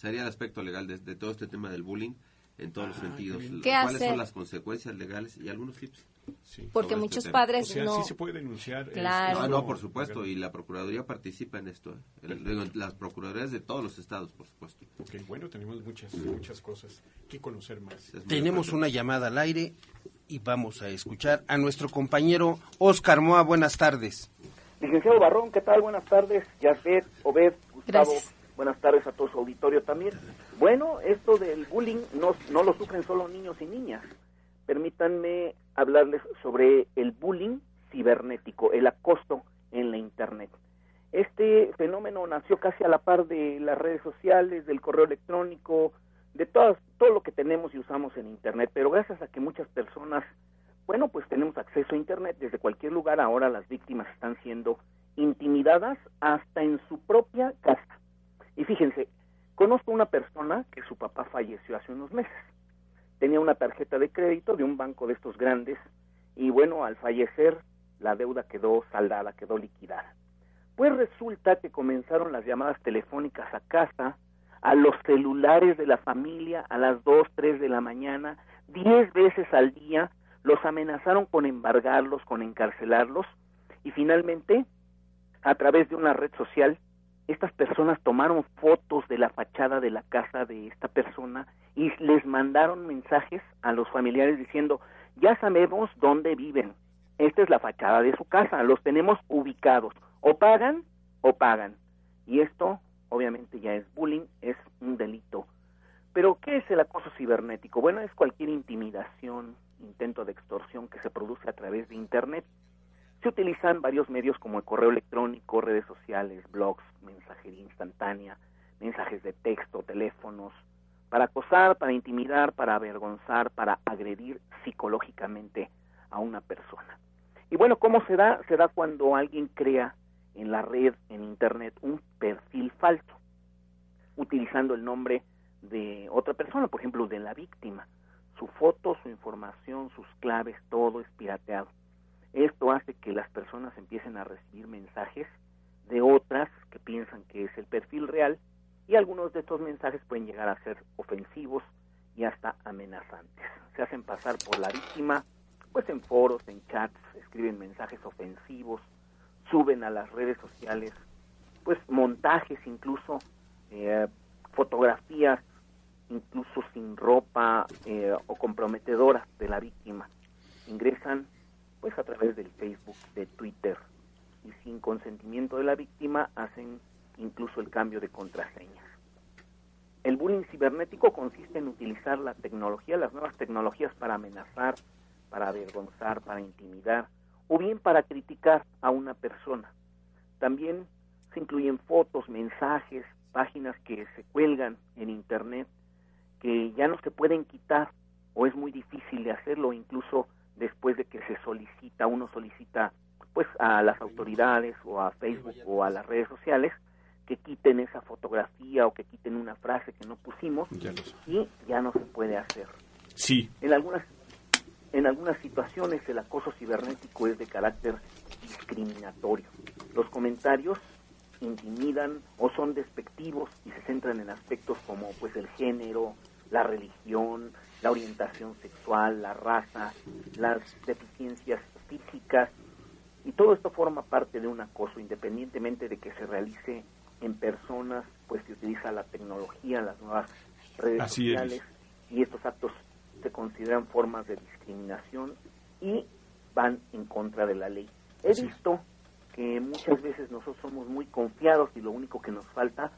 Sería el aspecto legal de, de todo este tema del bullying en todos los sentidos. ¿Qué ¿Cuáles hacer? son las consecuencias legales y algunos tips? Porque este muchos tema. padres O sea, no... sí se puede denunciar. Claro. No, no, por supuesto, y la Procuraduría participa en esto. ¿eh? El- digo, las Procuradurías de todos los estados, por supuesto. Ok, bueno, tenemos muchas, muchas cosas que conocer más. Tenemos importante. una llamada al aire y vamos a escuchar a nuestro compañero Oscar Moa. Buenas tardes. Licenciado Barrón, ¿qué tal? Buenas tardes. Yasbet, Obed, Gustavo. Gracias. Buenas tardes a todo su auditorio también. Bueno, esto del bullying no, no lo sufren solo niños y niñas. Permítanme hablarles sobre el bullying cibernético, el acoso en la Internet. Este fenómeno nació casi a la par de las redes sociales, del correo electrónico, de todas, todo lo que tenemos y usamos en Internet, pero gracias a que muchas personas, bueno, pues tenemos acceso a Internet desde cualquier lugar, ahora las víctimas están siendo intimidadas hasta en su propia casa. Y fíjense, conozco una persona que su papá falleció hace unos meses. Tenía una tarjeta de crédito de un banco de estos grandes y bueno, al fallecer la deuda quedó saldada, quedó liquidada. Pues resulta que comenzaron las llamadas telefónicas a casa, a los celulares de la familia a las 2, 3 de la mañana, 10 veces al día, los amenazaron con embargarlos, con encarcelarlos y finalmente, a través de una red social, estas personas tomaron fotos de la fachada de la casa de esta persona y les mandaron mensajes a los familiares diciendo, ya sabemos dónde viven, esta es la fachada de su casa, los tenemos ubicados, o pagan o pagan. Y esto obviamente ya es bullying, es un delito. Pero ¿qué es el acoso cibernético? Bueno, es cualquier intimidación, intento de extorsión que se produce a través de Internet. Se utilizan varios medios como el correo electrónico, redes sociales, blogs, mensajería instantánea, mensajes de texto, teléfonos, para acosar, para intimidar, para avergonzar, para agredir psicológicamente a una persona. Y bueno, ¿cómo se da? Se da cuando alguien crea en la red, en Internet, un perfil falso, utilizando el nombre de otra persona, por ejemplo, de la víctima. Su foto, su información, sus claves, todo es pirateado. Esto hace que las personas empiecen a recibir mensajes de otras que piensan que es el perfil real y algunos de estos mensajes pueden llegar a ser ofensivos y hasta amenazantes. Se hacen pasar por la víctima, pues en foros, en chats, escriben mensajes ofensivos, suben a las redes sociales, pues montajes incluso, eh, fotografías incluso sin ropa eh, o comprometedoras de la víctima. Ingresan pues a través del Facebook, de Twitter y sin consentimiento de la víctima hacen incluso el cambio de contraseñas. El bullying cibernético consiste en utilizar la tecnología, las nuevas tecnologías para amenazar, para avergonzar, para intimidar o bien para criticar a una persona. También se incluyen fotos, mensajes, páginas que se cuelgan en Internet que ya no se pueden quitar o es muy difícil de hacerlo incluso después de que se solicita, uno solicita pues a las autoridades o a Facebook o a las redes sociales que quiten esa fotografía o que quiten una frase que no pusimos y ya no se puede hacer. Sí. En algunas en algunas situaciones el acoso cibernético es de carácter discriminatorio. Los comentarios intimidan o son despectivos y se centran en aspectos como pues el género, la religión, la orientación sexual, la raza, las deficiencias físicas y todo esto forma parte de un acoso independientemente de que se realice en personas, pues se utiliza la tecnología, las nuevas redes sociales y estos actos se consideran formas de discriminación y van en contra de la ley. He visto que muchas veces nosotros somos muy confiados y lo único que nos falta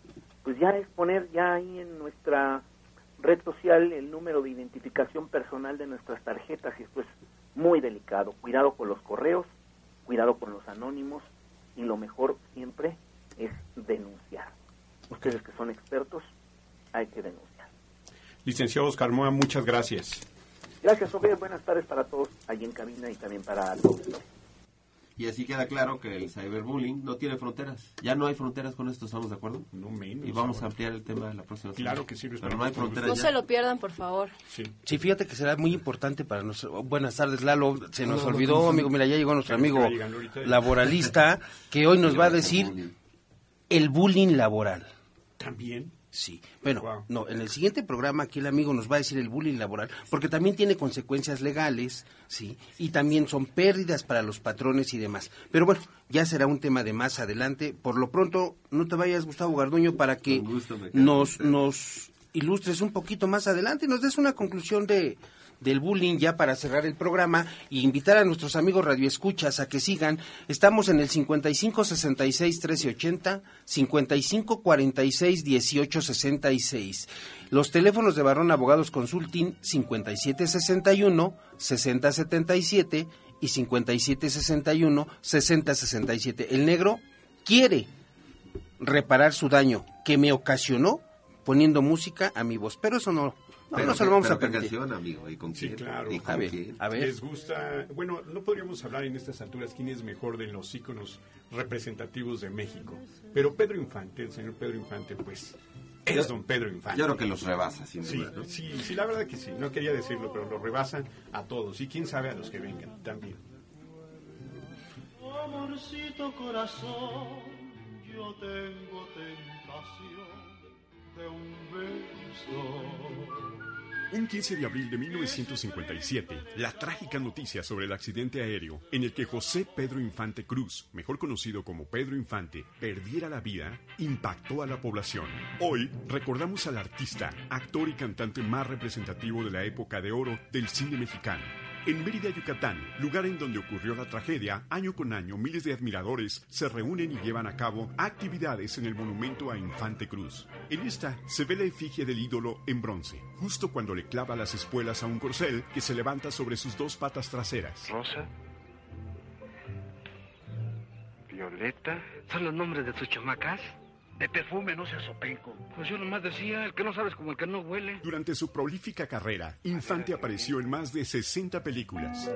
pues ya es poner ya ahí en nuestra red social el número de identificación personal de nuestras tarjetas y esto es muy delicado. Cuidado con los correos, cuidado con los anónimos y lo mejor siempre es denunciar. Ustedes que son expertos, hay que denunciar. Licenciado Oscar Moa, muchas gracias. Gracias, Obed. Buenas tardes para todos allí en cabina y también para todos. Y así queda claro que el cyberbullying no tiene fronteras. Ya no hay fronteras con esto, ¿estamos de acuerdo? No menos. Y vamos a ampliar el tema de la próxima semana. Claro que sí. Pero no hay fronteras No ya. se lo pierdan, por favor. Sí. Sí, fíjate que será muy importante para nosotros. Buenas tardes, Lalo. Se nos olvidó, amigo. Mira, ya llegó nuestro amigo laboralista que hoy nos va a decir el bullying laboral. También. Sí. Bueno, Wow. no, en el siguiente programa aquí el amigo nos va a decir el bullying laboral, porque también tiene consecuencias legales, sí, y también son pérdidas para los patrones y demás. Pero bueno, ya será un tema de más adelante. Por lo pronto, no te vayas, Gustavo Garduño, para que nos, nos ilustres un poquito más adelante y nos des una conclusión de del bullying ya para cerrar el programa y invitar a nuestros amigos radioescuchas a que sigan. Estamos en el 55 66 13 80, 55 46 18 66. Los teléfonos de Barrón Abogados Consulting 57 61 60 77 y 5761 6067. El negro quiere reparar su daño que me ocasionó poniendo música a mi voz, pero eso no, no, Pero no se lo vamos pero a qué permitir. canción, amigo, ¿y con Sí, quién? claro. ¿Y con A ver, quién? a ver. ¿Les gusta? Bueno, no podríamos hablar en estas alturas quién es mejor de los íconos representativos de México. Pero Pedro Infante, el señor Pedro Infante, pues es don Pedro Infante. Yo creo que los rebasa, sin Sí, duda, ¿no? sí, sí, la verdad que sí. No quería decirlo, pero lo rebasan a todos. Y quién sabe a los que vengan también. Amorcito corazón, yo tengo tentación un beso. Un 15 de abril de 1957, la trágica noticia sobre el accidente aéreo en el que José Pedro Infante Cruz, mejor conocido como Pedro Infante, perdiera la vida, impactó a la población. Hoy recordamos al artista, actor y cantante más representativo de la época de oro del cine mexicano. En Mérida, Yucatán, lugar en donde ocurrió la tragedia, año con año miles de admiradores se reúnen y llevan a cabo actividades en el monumento a Infante Cruz. En esta se ve la efigie del ídolo en bronce, justo cuando le clava las espuelas a un corcel que se levanta sobre sus dos patas traseras. Rosa. Violeta. ¿Son los nombres de tus chamacas? De perfume, no seas sopenco. Pues yo nomás decía, el que no sabes como el que no huele. Durante su prolífica carrera, Infante apareció en más de 60 películas.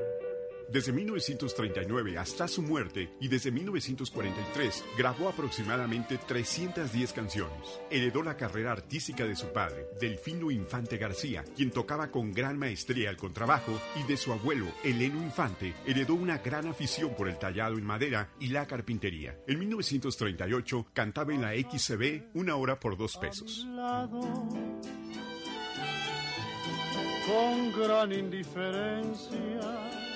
Desde 1939 hasta su muerte y desde 1943 grabó aproximadamente 310 canciones. Heredó la carrera artística de su padre, Delfino Infante García, quien tocaba con gran maestría el contrabajo, y de su abuelo, Eleno Infante, heredó una gran afición por el tallado en madera y la carpintería. En 1938 cantaba en la XCB una hora por dos pesos. con gran indiferencia.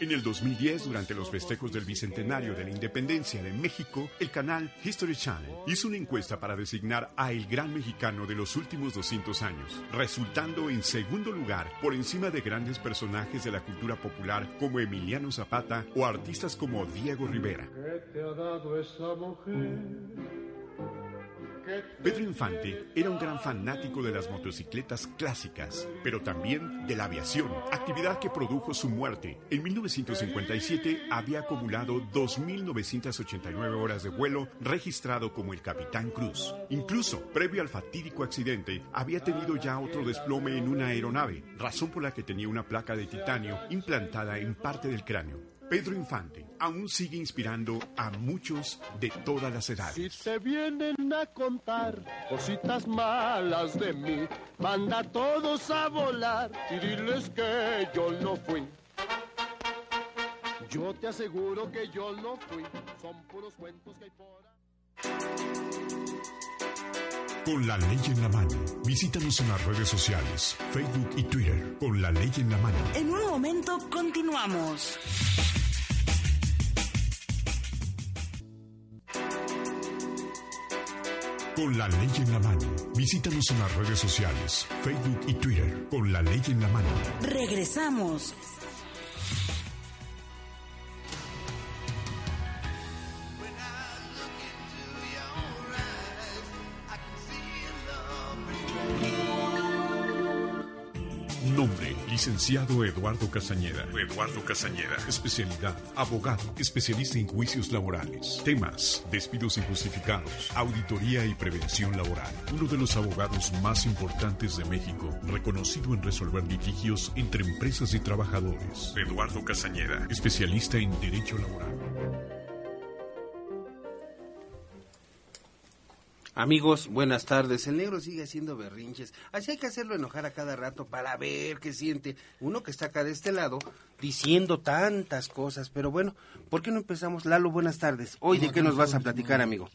En el 2010, durante los festejos del Bicentenario de la Independencia de México, el canal History Channel hizo una encuesta para designar a el gran mexicano de los últimos 200 años, resultando en segundo lugar por encima de grandes personajes de la cultura popular como Emiliano Zapata o artistas como Diego Rivera. ¿Qué te ha dado esa mujer? ¿Qué Pedro Infante era un gran fanático de las motocicletas clásicas, pero también de la aviación, actividad que produjo su muerte. En 1957 había acumulado 2.989 horas de vuelo registrado como el Capitán Cruz. Incluso, previo al fatídico accidente, había tenido ya otro desplome en una aeronave, razón por la que tenía una placa de titanio implantada en parte del cráneo. Pedro Infante aún sigue inspirando a muchos de todas las edades. Si te vienen a contar cositas malas de mí, manda a todos a volar y diles que yo no fui. Yo te aseguro que yo no fui, son puros cuentos que hay por ahí. Con la ley en la mano. Visítanos en las redes sociales, Facebook y Twitter. Con la ley en la mano. En un momento continuamos. Con la ley en la mano. Visítanos en las redes sociales, Facebook y Twitter. Con la ley en la mano. Regresamos. Licenciado Eduardo Casañeda. Eduardo Casañeda. Especialidad, abogado, especialista en juicios laborales. Temas, despidos injustificados, auditoría y prevención laboral. Uno de los abogados más importantes de México, reconocido en resolver litigios entre empresas y trabajadores. Eduardo Casañeda. Especialista en derecho laboral. Amigos, buenas tardes. El negro sigue haciendo berrinches. Así hay que hacerlo enojar a cada rato para ver qué siente. Uno que está acá de este lado diciendo tantas cosas. Pero bueno, ¿por qué no empezamos? Lalo, buenas tardes. Hoy, ¿de qué nos vas a platicar, amigo?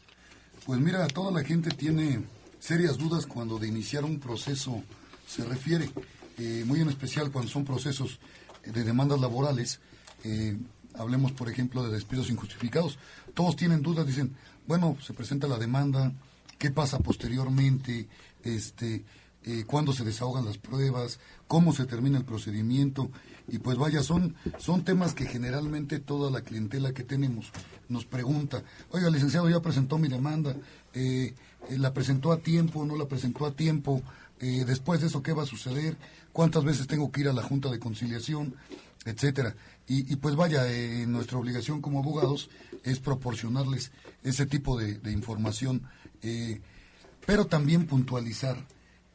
Pues mira, toda la gente tiene serias dudas cuando de iniciar un proceso se refiere, eh, muy en especial cuando son procesos de demandas laborales. eh, hablemos, por ejemplo, de despidos injustificados. Todos tienen dudas, dicen, bueno, se presenta la demanda, ¿qué pasa posteriormente? Este, eh, cuándo se desahogan las pruebas, cómo se termina el procedimiento. Y pues vaya, son, son temas que generalmente toda la clientela que tenemos nos pregunta, oiga, licenciado, ya presentó mi demanda, eh, eh, la presentó a tiempo, no la presentó a tiempo, Eh, después de eso, ¿qué va a suceder? ¿Cuántas veces tengo que ir a la Junta de Conciliación? Etcétera. Y, y pues vaya, nuestra obligación como abogados es proporcionarles ese tipo de información, eh, pero también puntualizar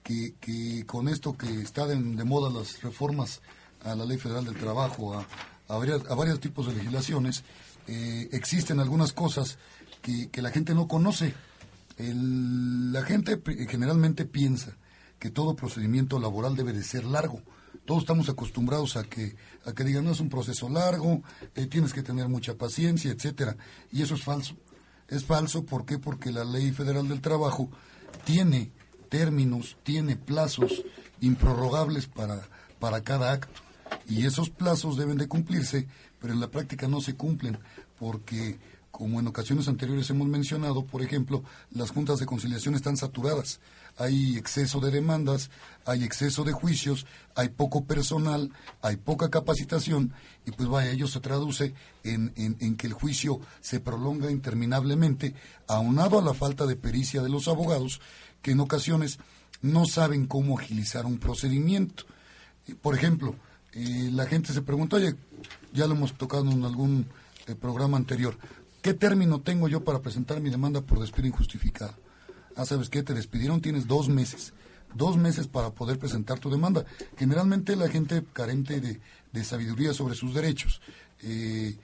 que, que con esto que está de, moda las reformas a la Ley Federal del Trabajo, a, a, varias- a varios tipos de legislaciones, eh, existen algunas cosas que, la gente no conoce. El- la gente generalmente piensa que todo procedimiento laboral debe de ser largo. Todos estamos acostumbrados a que, a que digan, no es un proceso largo, eh, tienes que tener mucha paciencia, etcétera. Y eso es falso. Es falso, ¿por qué? Porque la Ley Federal del Trabajo tiene términos, tiene plazos improrrogables para, para cada acto. Y esos plazos deben de cumplirse, pero en la práctica no se cumplen, porque como en ocasiones anteriores hemos mencionado, por ejemplo, las juntas de conciliación están saturadas. Hay exceso de demandas, hay exceso de juicios, hay poco personal, hay poca capacitación y pues vaya, ello se traduce en, en- que el juicio se prolonga interminablemente, aunado a la falta de pericia de los abogados, que en ocasiones no saben cómo agilizar un procedimiento. Por ejemplo, la gente se pregunta, oye, ya lo hemos tocado en algún eh, programa anterior, ¿qué término tengo yo para presentar mi demanda por despido injustificado? Ah, ¿sabes qué? Te despidieron, tienes dos meses. Dos meses para poder presentar tu demanda. Generalmente la gente carente de, de sabiduría sobre sus derechos eh,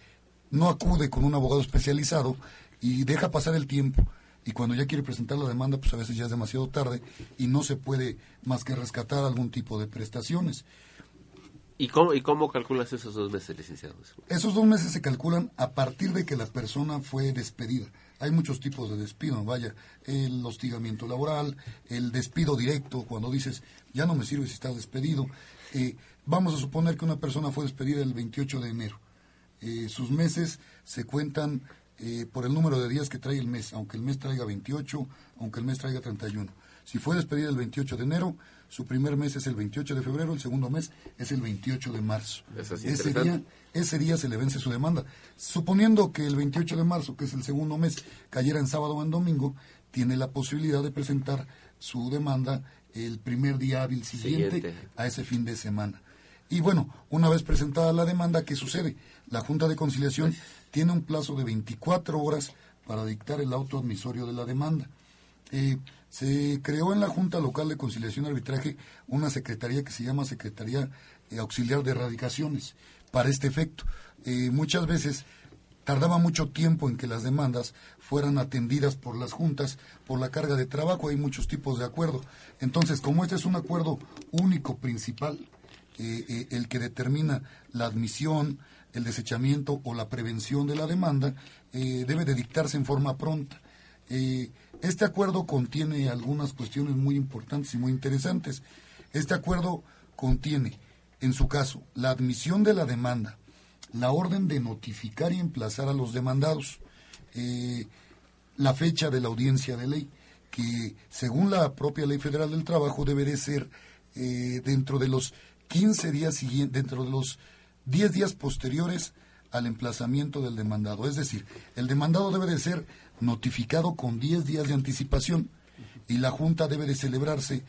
no acude con un abogado especializado y deja pasar el tiempo. Y cuando ya quiere presentar la demanda, pues a veces ya es demasiado tarde y no se puede más que rescatar algún tipo de prestaciones. ¿Y cómo, ¿Y cómo calculas esos dos meses, licenciado? Esos dos meses se calculan a partir de que la persona fue despedida. Hay muchos tipos de despido, vaya, el hostigamiento laboral, el despido directo, cuando dices, ya no me sirve si estás despedido. Eh, vamos a suponer que una persona fue despedida el 28 de enero. Eh, sus meses se cuentan eh, por el número de días que trae el mes, aunque el mes traiga 28, aunque el mes traiga 31. Si fue despedida el 28 de enero, su primer mes es el 28 de febrero, el segundo mes es el 28 de marzo. Eso es ese, día, ese día se le vence su demanda. Suponiendo que el 28 de marzo, que es el segundo mes, cayera en sábado o en domingo, tiene la posibilidad de presentar su demanda el primer día hábil siguiente, Siguiente. a ese fin de semana. Y bueno, una vez presentada la demanda, ¿qué sucede? La Junta de Conciliación tiene un plazo de 24 horas para dictar el auto admisorio de la demanda. Eh, se creó en la Junta Local de Conciliación y Arbitraje una secretaría que se llama Secretaría eh, Auxiliar de Erradicaciones para este efecto. Eh, muchas veces tardaba mucho tiempo en que las demandas fueran atendidas por las juntas por la carga de trabajo. Hay muchos tipos de acuerdo. Entonces, como este es un acuerdo único principal, eh, el que determina la admisión, el desechamiento o la prevención de la demanda, debe de dictarse en forma pronta. Este acuerdo contiene algunas cuestiones muy importantes y muy interesantes. Este acuerdo contiene, en su caso, la admisión de la demanda, la orden de notificar y emplazar a los demandados, eh, la fecha de la audiencia de ley, que según la propia Ley Federal del Trabajo debe de ser eh, dentro de los 15 días siguientes, dentro de los 10 días posteriores al emplazamiento del demandado. Es decir, el demandado debe de ser notificado con 10 días de anticipación y la Junta debe de celebrarse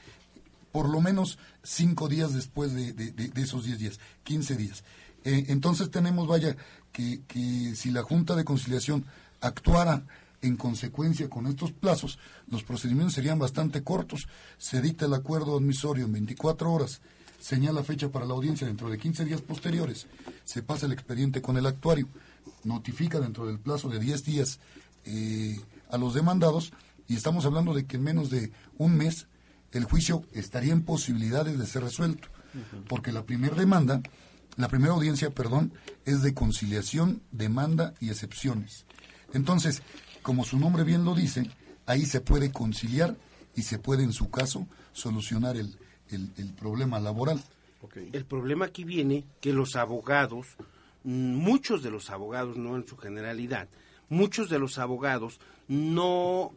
por lo menos 5 días después de, esos 10 días, 15 días. Eh, entonces tenemos, vaya, que, que si la Junta de Conciliación actuara en consecuencia con estos plazos, los procedimientos serían bastante cortos. Se dicta el acuerdo admisorio en 24 horas, señala fecha para la audiencia dentro de 15 días posteriores, se pasa el expediente con el actuario, notifica dentro del plazo de 10 días eh, a los demandados y estamos hablando de que en menos de un mes el juicio estaría en posibilidades de ser resuelto, porque la primera demanda, la primera audiencia, perdón, es de conciliación, demanda y excepciones. Entonces, como su nombre bien lo dice, ahí se puede conciliar y se puede, en su caso, solucionar el, el- el problema laboral. El problema aquí viene que los abogados, mm, muchos de los abogados, no en su generalidad, muchos de los abogados no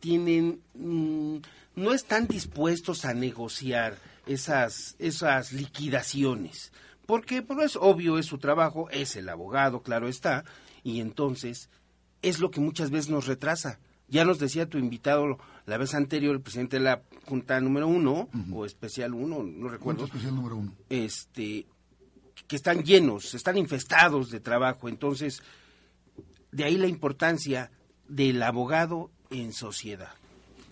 tienen, mm, no están dispuestos a negociar esas, esas liquidaciones. Porque pues, es obvio, es su trabajo, es el abogado, claro está, y entonces es lo que muchas veces nos retrasa. Ya nos decía tu invitado la vez anterior el presidente de la Junta número uno, o especial uno, no recuerdo. Junta especial número uno. Este, que están llenos, están infestados de trabajo. Entonces, de ahí la importancia del abogado en sociedad.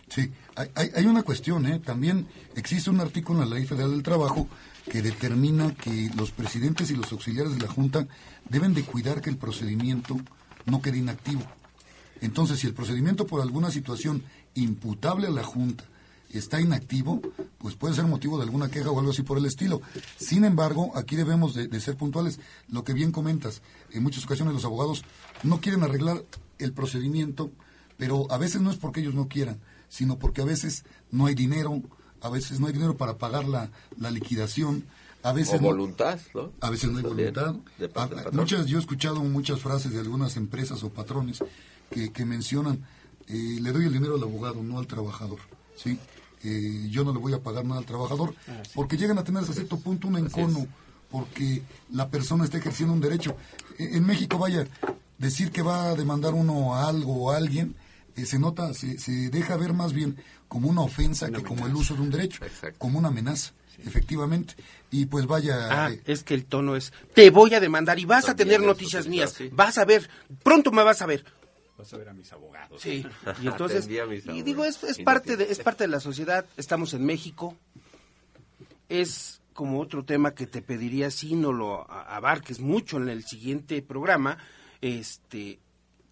Sí, hay, una cuestión, ¿eh? También existe un artículo en la Ley Federal del Trabajo que determina que los presidentes y los auxiliares de la Junta deben de cuidar que el procedimiento no quede inactivo. Entonces, si el procedimiento por alguna situación imputable a la Junta está inactivo, pues puede ser motivo de alguna queja o algo así por el estilo. Sin embargo, aquí debemos de, de ser puntuales. Lo que bien comentas, en muchas ocasiones los abogados no quieren arreglar el procedimiento, pero a veces no es porque ellos no quieran, sino porque a veces no hay dinero, a veces no hay dinero para pagar la, la liquidación, a veces o voluntad, ¿no? A veces no hay voluntad. de parte A- del patrón. muchas, yo he escuchado muchas frases de algunas empresas o patrones que, que mencionan, eh, le doy el dinero al abogado, no al trabajador, ¿sí? Eh, yo no le voy a pagar nada al trabajador, porque llegan a tener hasta cierto punto un encono, porque la persona está ejerciendo un derecho. E- En México, vaya, decir que va a demandar uno a algo o a alguien, eh, se nota, se, se deja ver más bien como una ofensa que como el uso de un derecho, como una amenaza, efectivamente. Y pues vaya... Ah, eh, es que el tono es, te voy a demandar y vas a tener noticias mías, sí. vas a ver, pronto me vas a ver. Vas a ver a mis abogados. Sí, y entonces, Atendí a mis y digo, es, es parte de, es parte de la sociedad, estamos en México, es como otro tema que te pediría si no lo abarques mucho en el siguiente programa, este,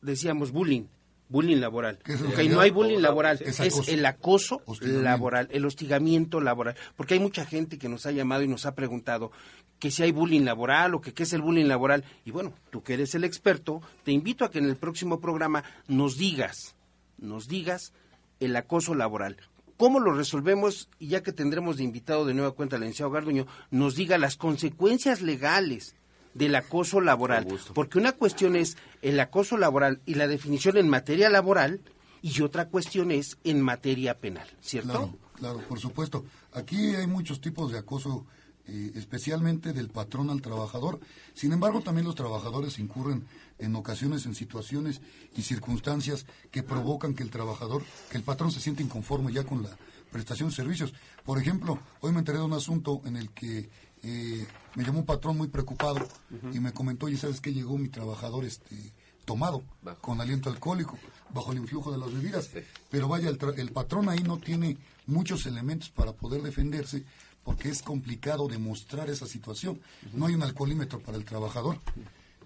decíamos bullying, bullying laboral. ¿Qué es en Ok, realidad? no hay bullying laboral, Es el acoso laboral, el hostigamiento laboral, porque hay mucha gente que nos ha llamado y nos ha preguntado que si hay bullying laboral o que qué es el bullying laboral. Y bueno, tú que eres el experto, te invito a que en el próximo programa nos digas, nos digas el acoso laboral. ¿Cómo lo resolvemos? Y ya que tendremos de invitado de nueva cuenta al licenciado Garduño, nos diga las consecuencias legales del acoso laboral. Porque una cuestión es el acoso laboral y la definición en materia laboral y otra cuestión es en materia penal, ¿cierto? Claro, claro, por supuesto. Aquí hay muchos tipos de acoso, eh, especialmente del patrón al trabajador. Sin embargo, también los trabajadores incurren en ocasiones en situaciones y circunstancias que provocan que el trabajador, que el patrón se siente inconforme ya con la prestación de servicios. Por ejemplo, hoy me enteré de un asunto en el que eh, me llamó un patrón muy preocupado y me comentó, y sabes que llegó mi trabajador este tomado, con aliento alcohólico, bajo el influjo de las bebidas. Pero vaya, el, tra- el patrón ahí no tiene muchos elementos para poder defenderse porque es complicado demostrar esa situación. No hay un alcoholímetro para el trabajador.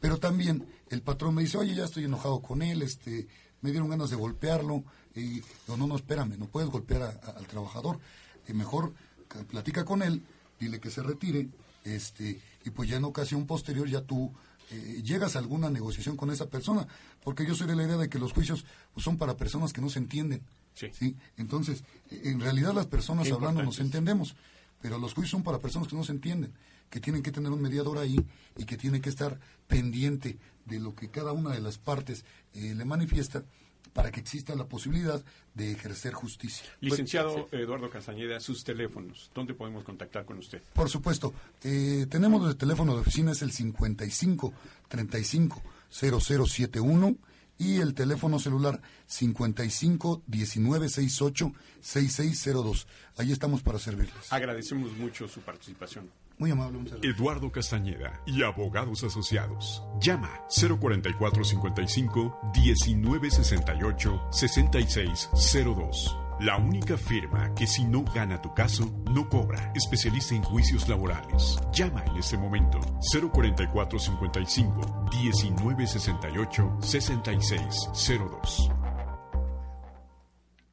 Pero también el patrón me dice, oye, ya estoy enojado con él, este, me dieron ganas de golpearlo. Y yo, no, no, espérame, no puedes golpear a- a- al trabajador. Eh, mejor ca- platica con él, dile que se retire, este, y pues ya en ocasión posterior ya tú eh, llegas a alguna negociación con esa persona, porque yo soy de la idea de que los juicios pues, son para personas que no se entienden. Sí. Entonces, eh, en realidad las personas Qué hablando nos entendemos, pero los juicios son para personas que no se entienden, que tienen que tener un mediador ahí y que tiene que estar pendiente de lo que cada una de las partes eh, le manifiesta para que exista la posibilidad de ejercer justicia. Licenciado Eduardo Castañeda, sus teléfonos, ¿dónde podemos contactar con usted? Por supuesto. Eh, tenemos el teléfono de oficina, es el 55 35 0071 y el teléfono celular 55 19 68 6602. Ahí estamos para servirles. Agradecemos mucho su participación. Muy amable, muchas gracias. Eduardo Castañeda y abogados asociados. Llama 04455 1968 6602. La única firma que si no gana tu caso, no cobra. Especialista en juicios laborales. Llama en este momento 04455 1968 6602.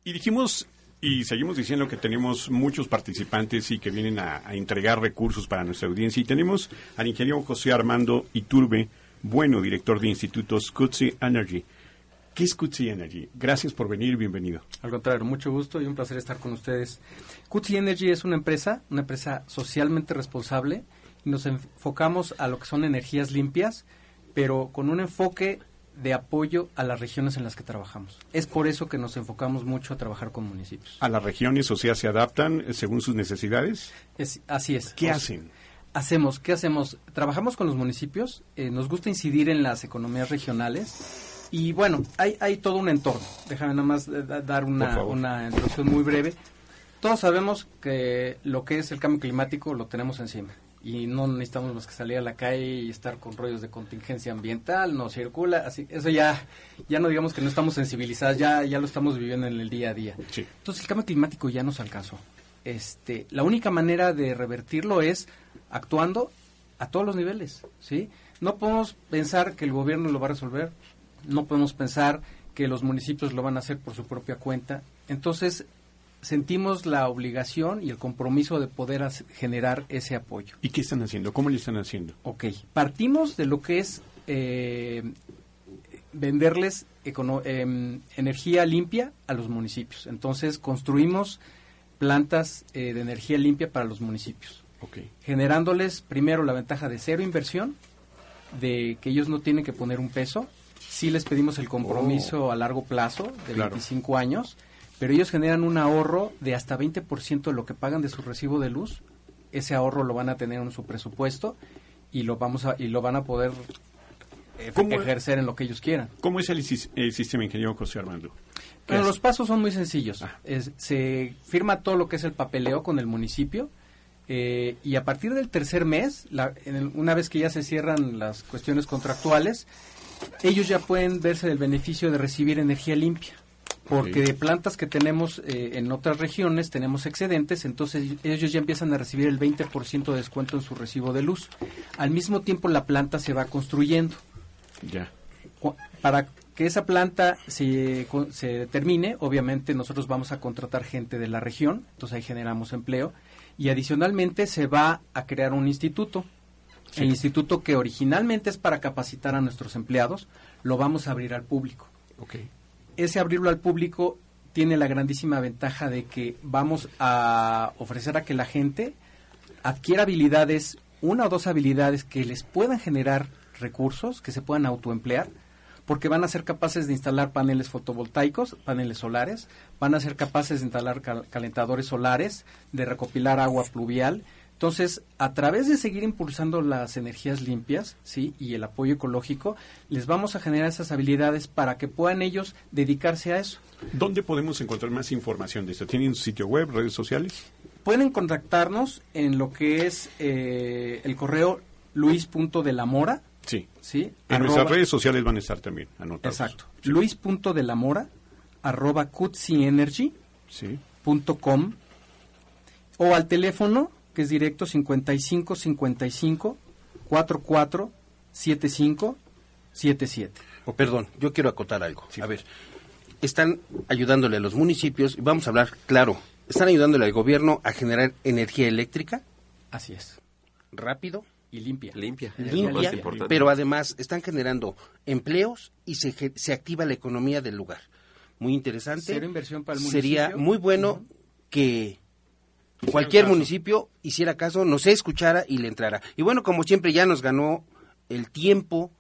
Y dijimos y seguimos diciendo que tenemos muchos participantes y que vienen a, entregar recursos para nuestra audiencia. Y tenemos al ingeniero José Armando Iturbe, bueno, director de institutos Cutsi Energy. ¿Qué es Cutsi Energy? Gracias por venir, bienvenido. Al contrario, mucho gusto y un placer estar con ustedes. Cutsi Energy es una empresa, una empresa socialmente responsable nos enfocamos a lo que son energías limpias, pero con un enfoque de apoyo a las regiones en las que trabajamos. Es por eso que nos enfocamos mucho a trabajar con municipios. ¿A las regiones, o sea, se adaptan eh, según sus necesidades? Es, así es. ¿Qué O- hacen? Hacemos, ¿qué hacemos? Trabajamos con los municipios, eh, nos gusta incidir en las economías regionales Y bueno, hay, hay todo un entorno. Déjame nada más eh, da- dar una, una introducción muy breve. Todos sabemos que lo que es el cambio climático lo tenemos encima. Y no necesitamos más que salir a la calle y estar con rollos de contingencia ambiental, no circula, así, eso ya, ya no digamos que no estamos sensibilizados, ya, ya lo estamos viviendo en el día a día. Entonces el cambio climático ya nos alcanzó. Este, la única manera de revertirlo es actuando a todos los niveles, ¿sí? No podemos pensar que el gobierno lo va a resolver, no podemos pensar que los municipios lo van a hacer por su propia cuenta. Entonces, sentimos la obligación y el compromiso de poder generar ese apoyo. ¿Y qué están haciendo? ¿Cómo le están haciendo? Ok, partimos de lo que es eh, venderles em, energía limpia a los municipios. Entonces, construimos plantas eh, de energía limpia para los municipios, Ok. generándoles primero la ventaja de cero inversión, de que ellos no tienen que poner un peso. Sí les pedimos el compromiso a largo plazo de Claro. 25 años, pero ellos generan un ahorro de hasta 20% de lo que pagan de su recibo de luz. Ese ahorro lo van a tener en su presupuesto y lo vamos a y lo van a poder eh, ¿Cómo- ejercer en lo que ellos quieran. ¿Cómo es el, sis- el sistema, ingeniero José Armando? ¿Qué Bueno, los pasos son muy sencillos. Es- se firma todo lo que es el papeleo con el municipio eh, y a partir del tercer mes, la- en el- una vez que ya se cierran las cuestiones contractuales, ellos ya pueden verse del beneficio de recibir energía limpia. Porque de plantas que tenemos eh, en otras regiones tenemos excedentes, entonces ellos ya empiezan a recibir el 20% de descuento en su recibo de luz. Al mismo tiempo la planta se va construyendo. Ya. Para que esa planta se, se termine, obviamente nosotros vamos a contratar gente de la región, entonces ahí generamos empleo, y adicionalmente se va a crear un instituto. El instituto que originalmente es para capacitar a nuestros empleados, lo vamos a abrir al público. Ok. Ese abrirlo al público tiene la grandísima ventaja de que vamos a ofrecer a que la gente adquiera habilidades, una o dos habilidades que les puedan generar recursos, que se puedan autoemplear, porque van a ser capaces de instalar paneles fotovoltaicos, paneles solares, van a ser capaces de instalar cal- calentadores solares, de recopilar agua pluvial. Entonces, a través de seguir impulsando las energías limpias, sí, y el apoyo ecológico, les vamos a generar esas habilidades para que puedan ellos dedicarse a eso. ¿Dónde podemos encontrar más información de esto? ¿Tienen sitio web, redes sociales? Pueden contactarnos en lo que es eh, el correo luis.delamora, Sí. ¿sí? En arroba- nuestras redes sociales van a estar también anotados. Exacto. Luis.delamora, arroba cutsienergy Sí. o al teléfono que es directo 55 55 44 75 77. O perdón, yo quiero acotar algo. A ver, están ayudándole a los municipios, y vamos a hablar claro, están ayudándole al gobierno a generar energía eléctrica Así es. rápido, Y limpia. Limpia. es lo limpia, más importante. pero además están generando empleos y se, se activa la economía del lugar. Muy interesante. Cero inversión para el Sería municipio. muy bueno que cualquier municipio hiciera caso, nos escuchara y le entrara. Y bueno, como siempre ya nos ganó el tiempo.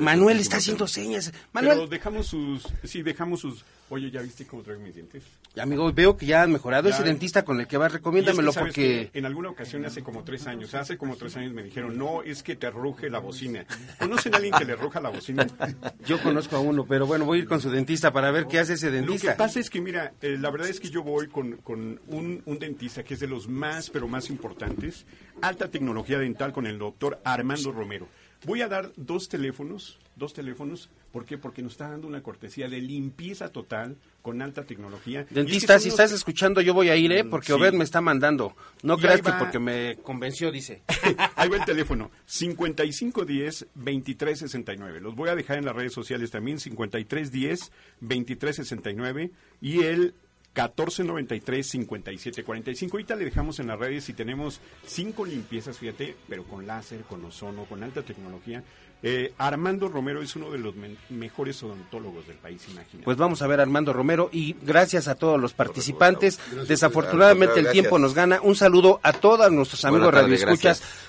Manuel está haciendo señas. Manuel, Pero dejamos sus... Sí, dejamos sus... Oye, ¿ya viste cómo traigo mis dientes? amigo, veo que ya han mejorado. Ya. Ese dentista con el que vas, Y es recomiéndamelo que, ¿sabes porque... En alguna ocasión, hace como tres años, hace como tres años me dijeron, no, es que te ruge la bocina. ¿Conocen a alguien que le ruja la bocina? Yo conozco a uno, pero bueno, voy a ir con su dentista para ver qué hace ese Lo que dentista. pasa es que, mira, eh, la verdad es que yo voy con, con un, un dentista que es de los más, pero más importantes, alta tecnología dental con el doctor Armando Romero. Voy a dar dos teléfonos, dos teléfonos, ¿por qué? Porque nos está dando una cortesía de limpieza total con alta tecnología. Y es que Dentista, si unos- estás escuchando, yo voy a ir, ¿eh? Mm, Porque sí. Obed me está mandando. No Y creas que porque me convenció, dice. Ahí va el teléfono, 5510-2369. Los voy a dejar en las redes sociales también, 5310-2369 y el 1493-5745. Ahorita le dejamos en las redes y tenemos cinco limpiezas, fíjate, pero con láser, con ozono, con alta tecnología. Eh, Armando Romero es uno de los mejores odontólogos del país, imagínate. Pues vamos a ver Armando Romero y gracias a todos los participantes. Gracias. Desafortunadamente el tiempo nos gana. Un saludo a todos nuestros amigos radioescuchas. gracias.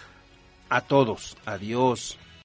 A todos. Adiós.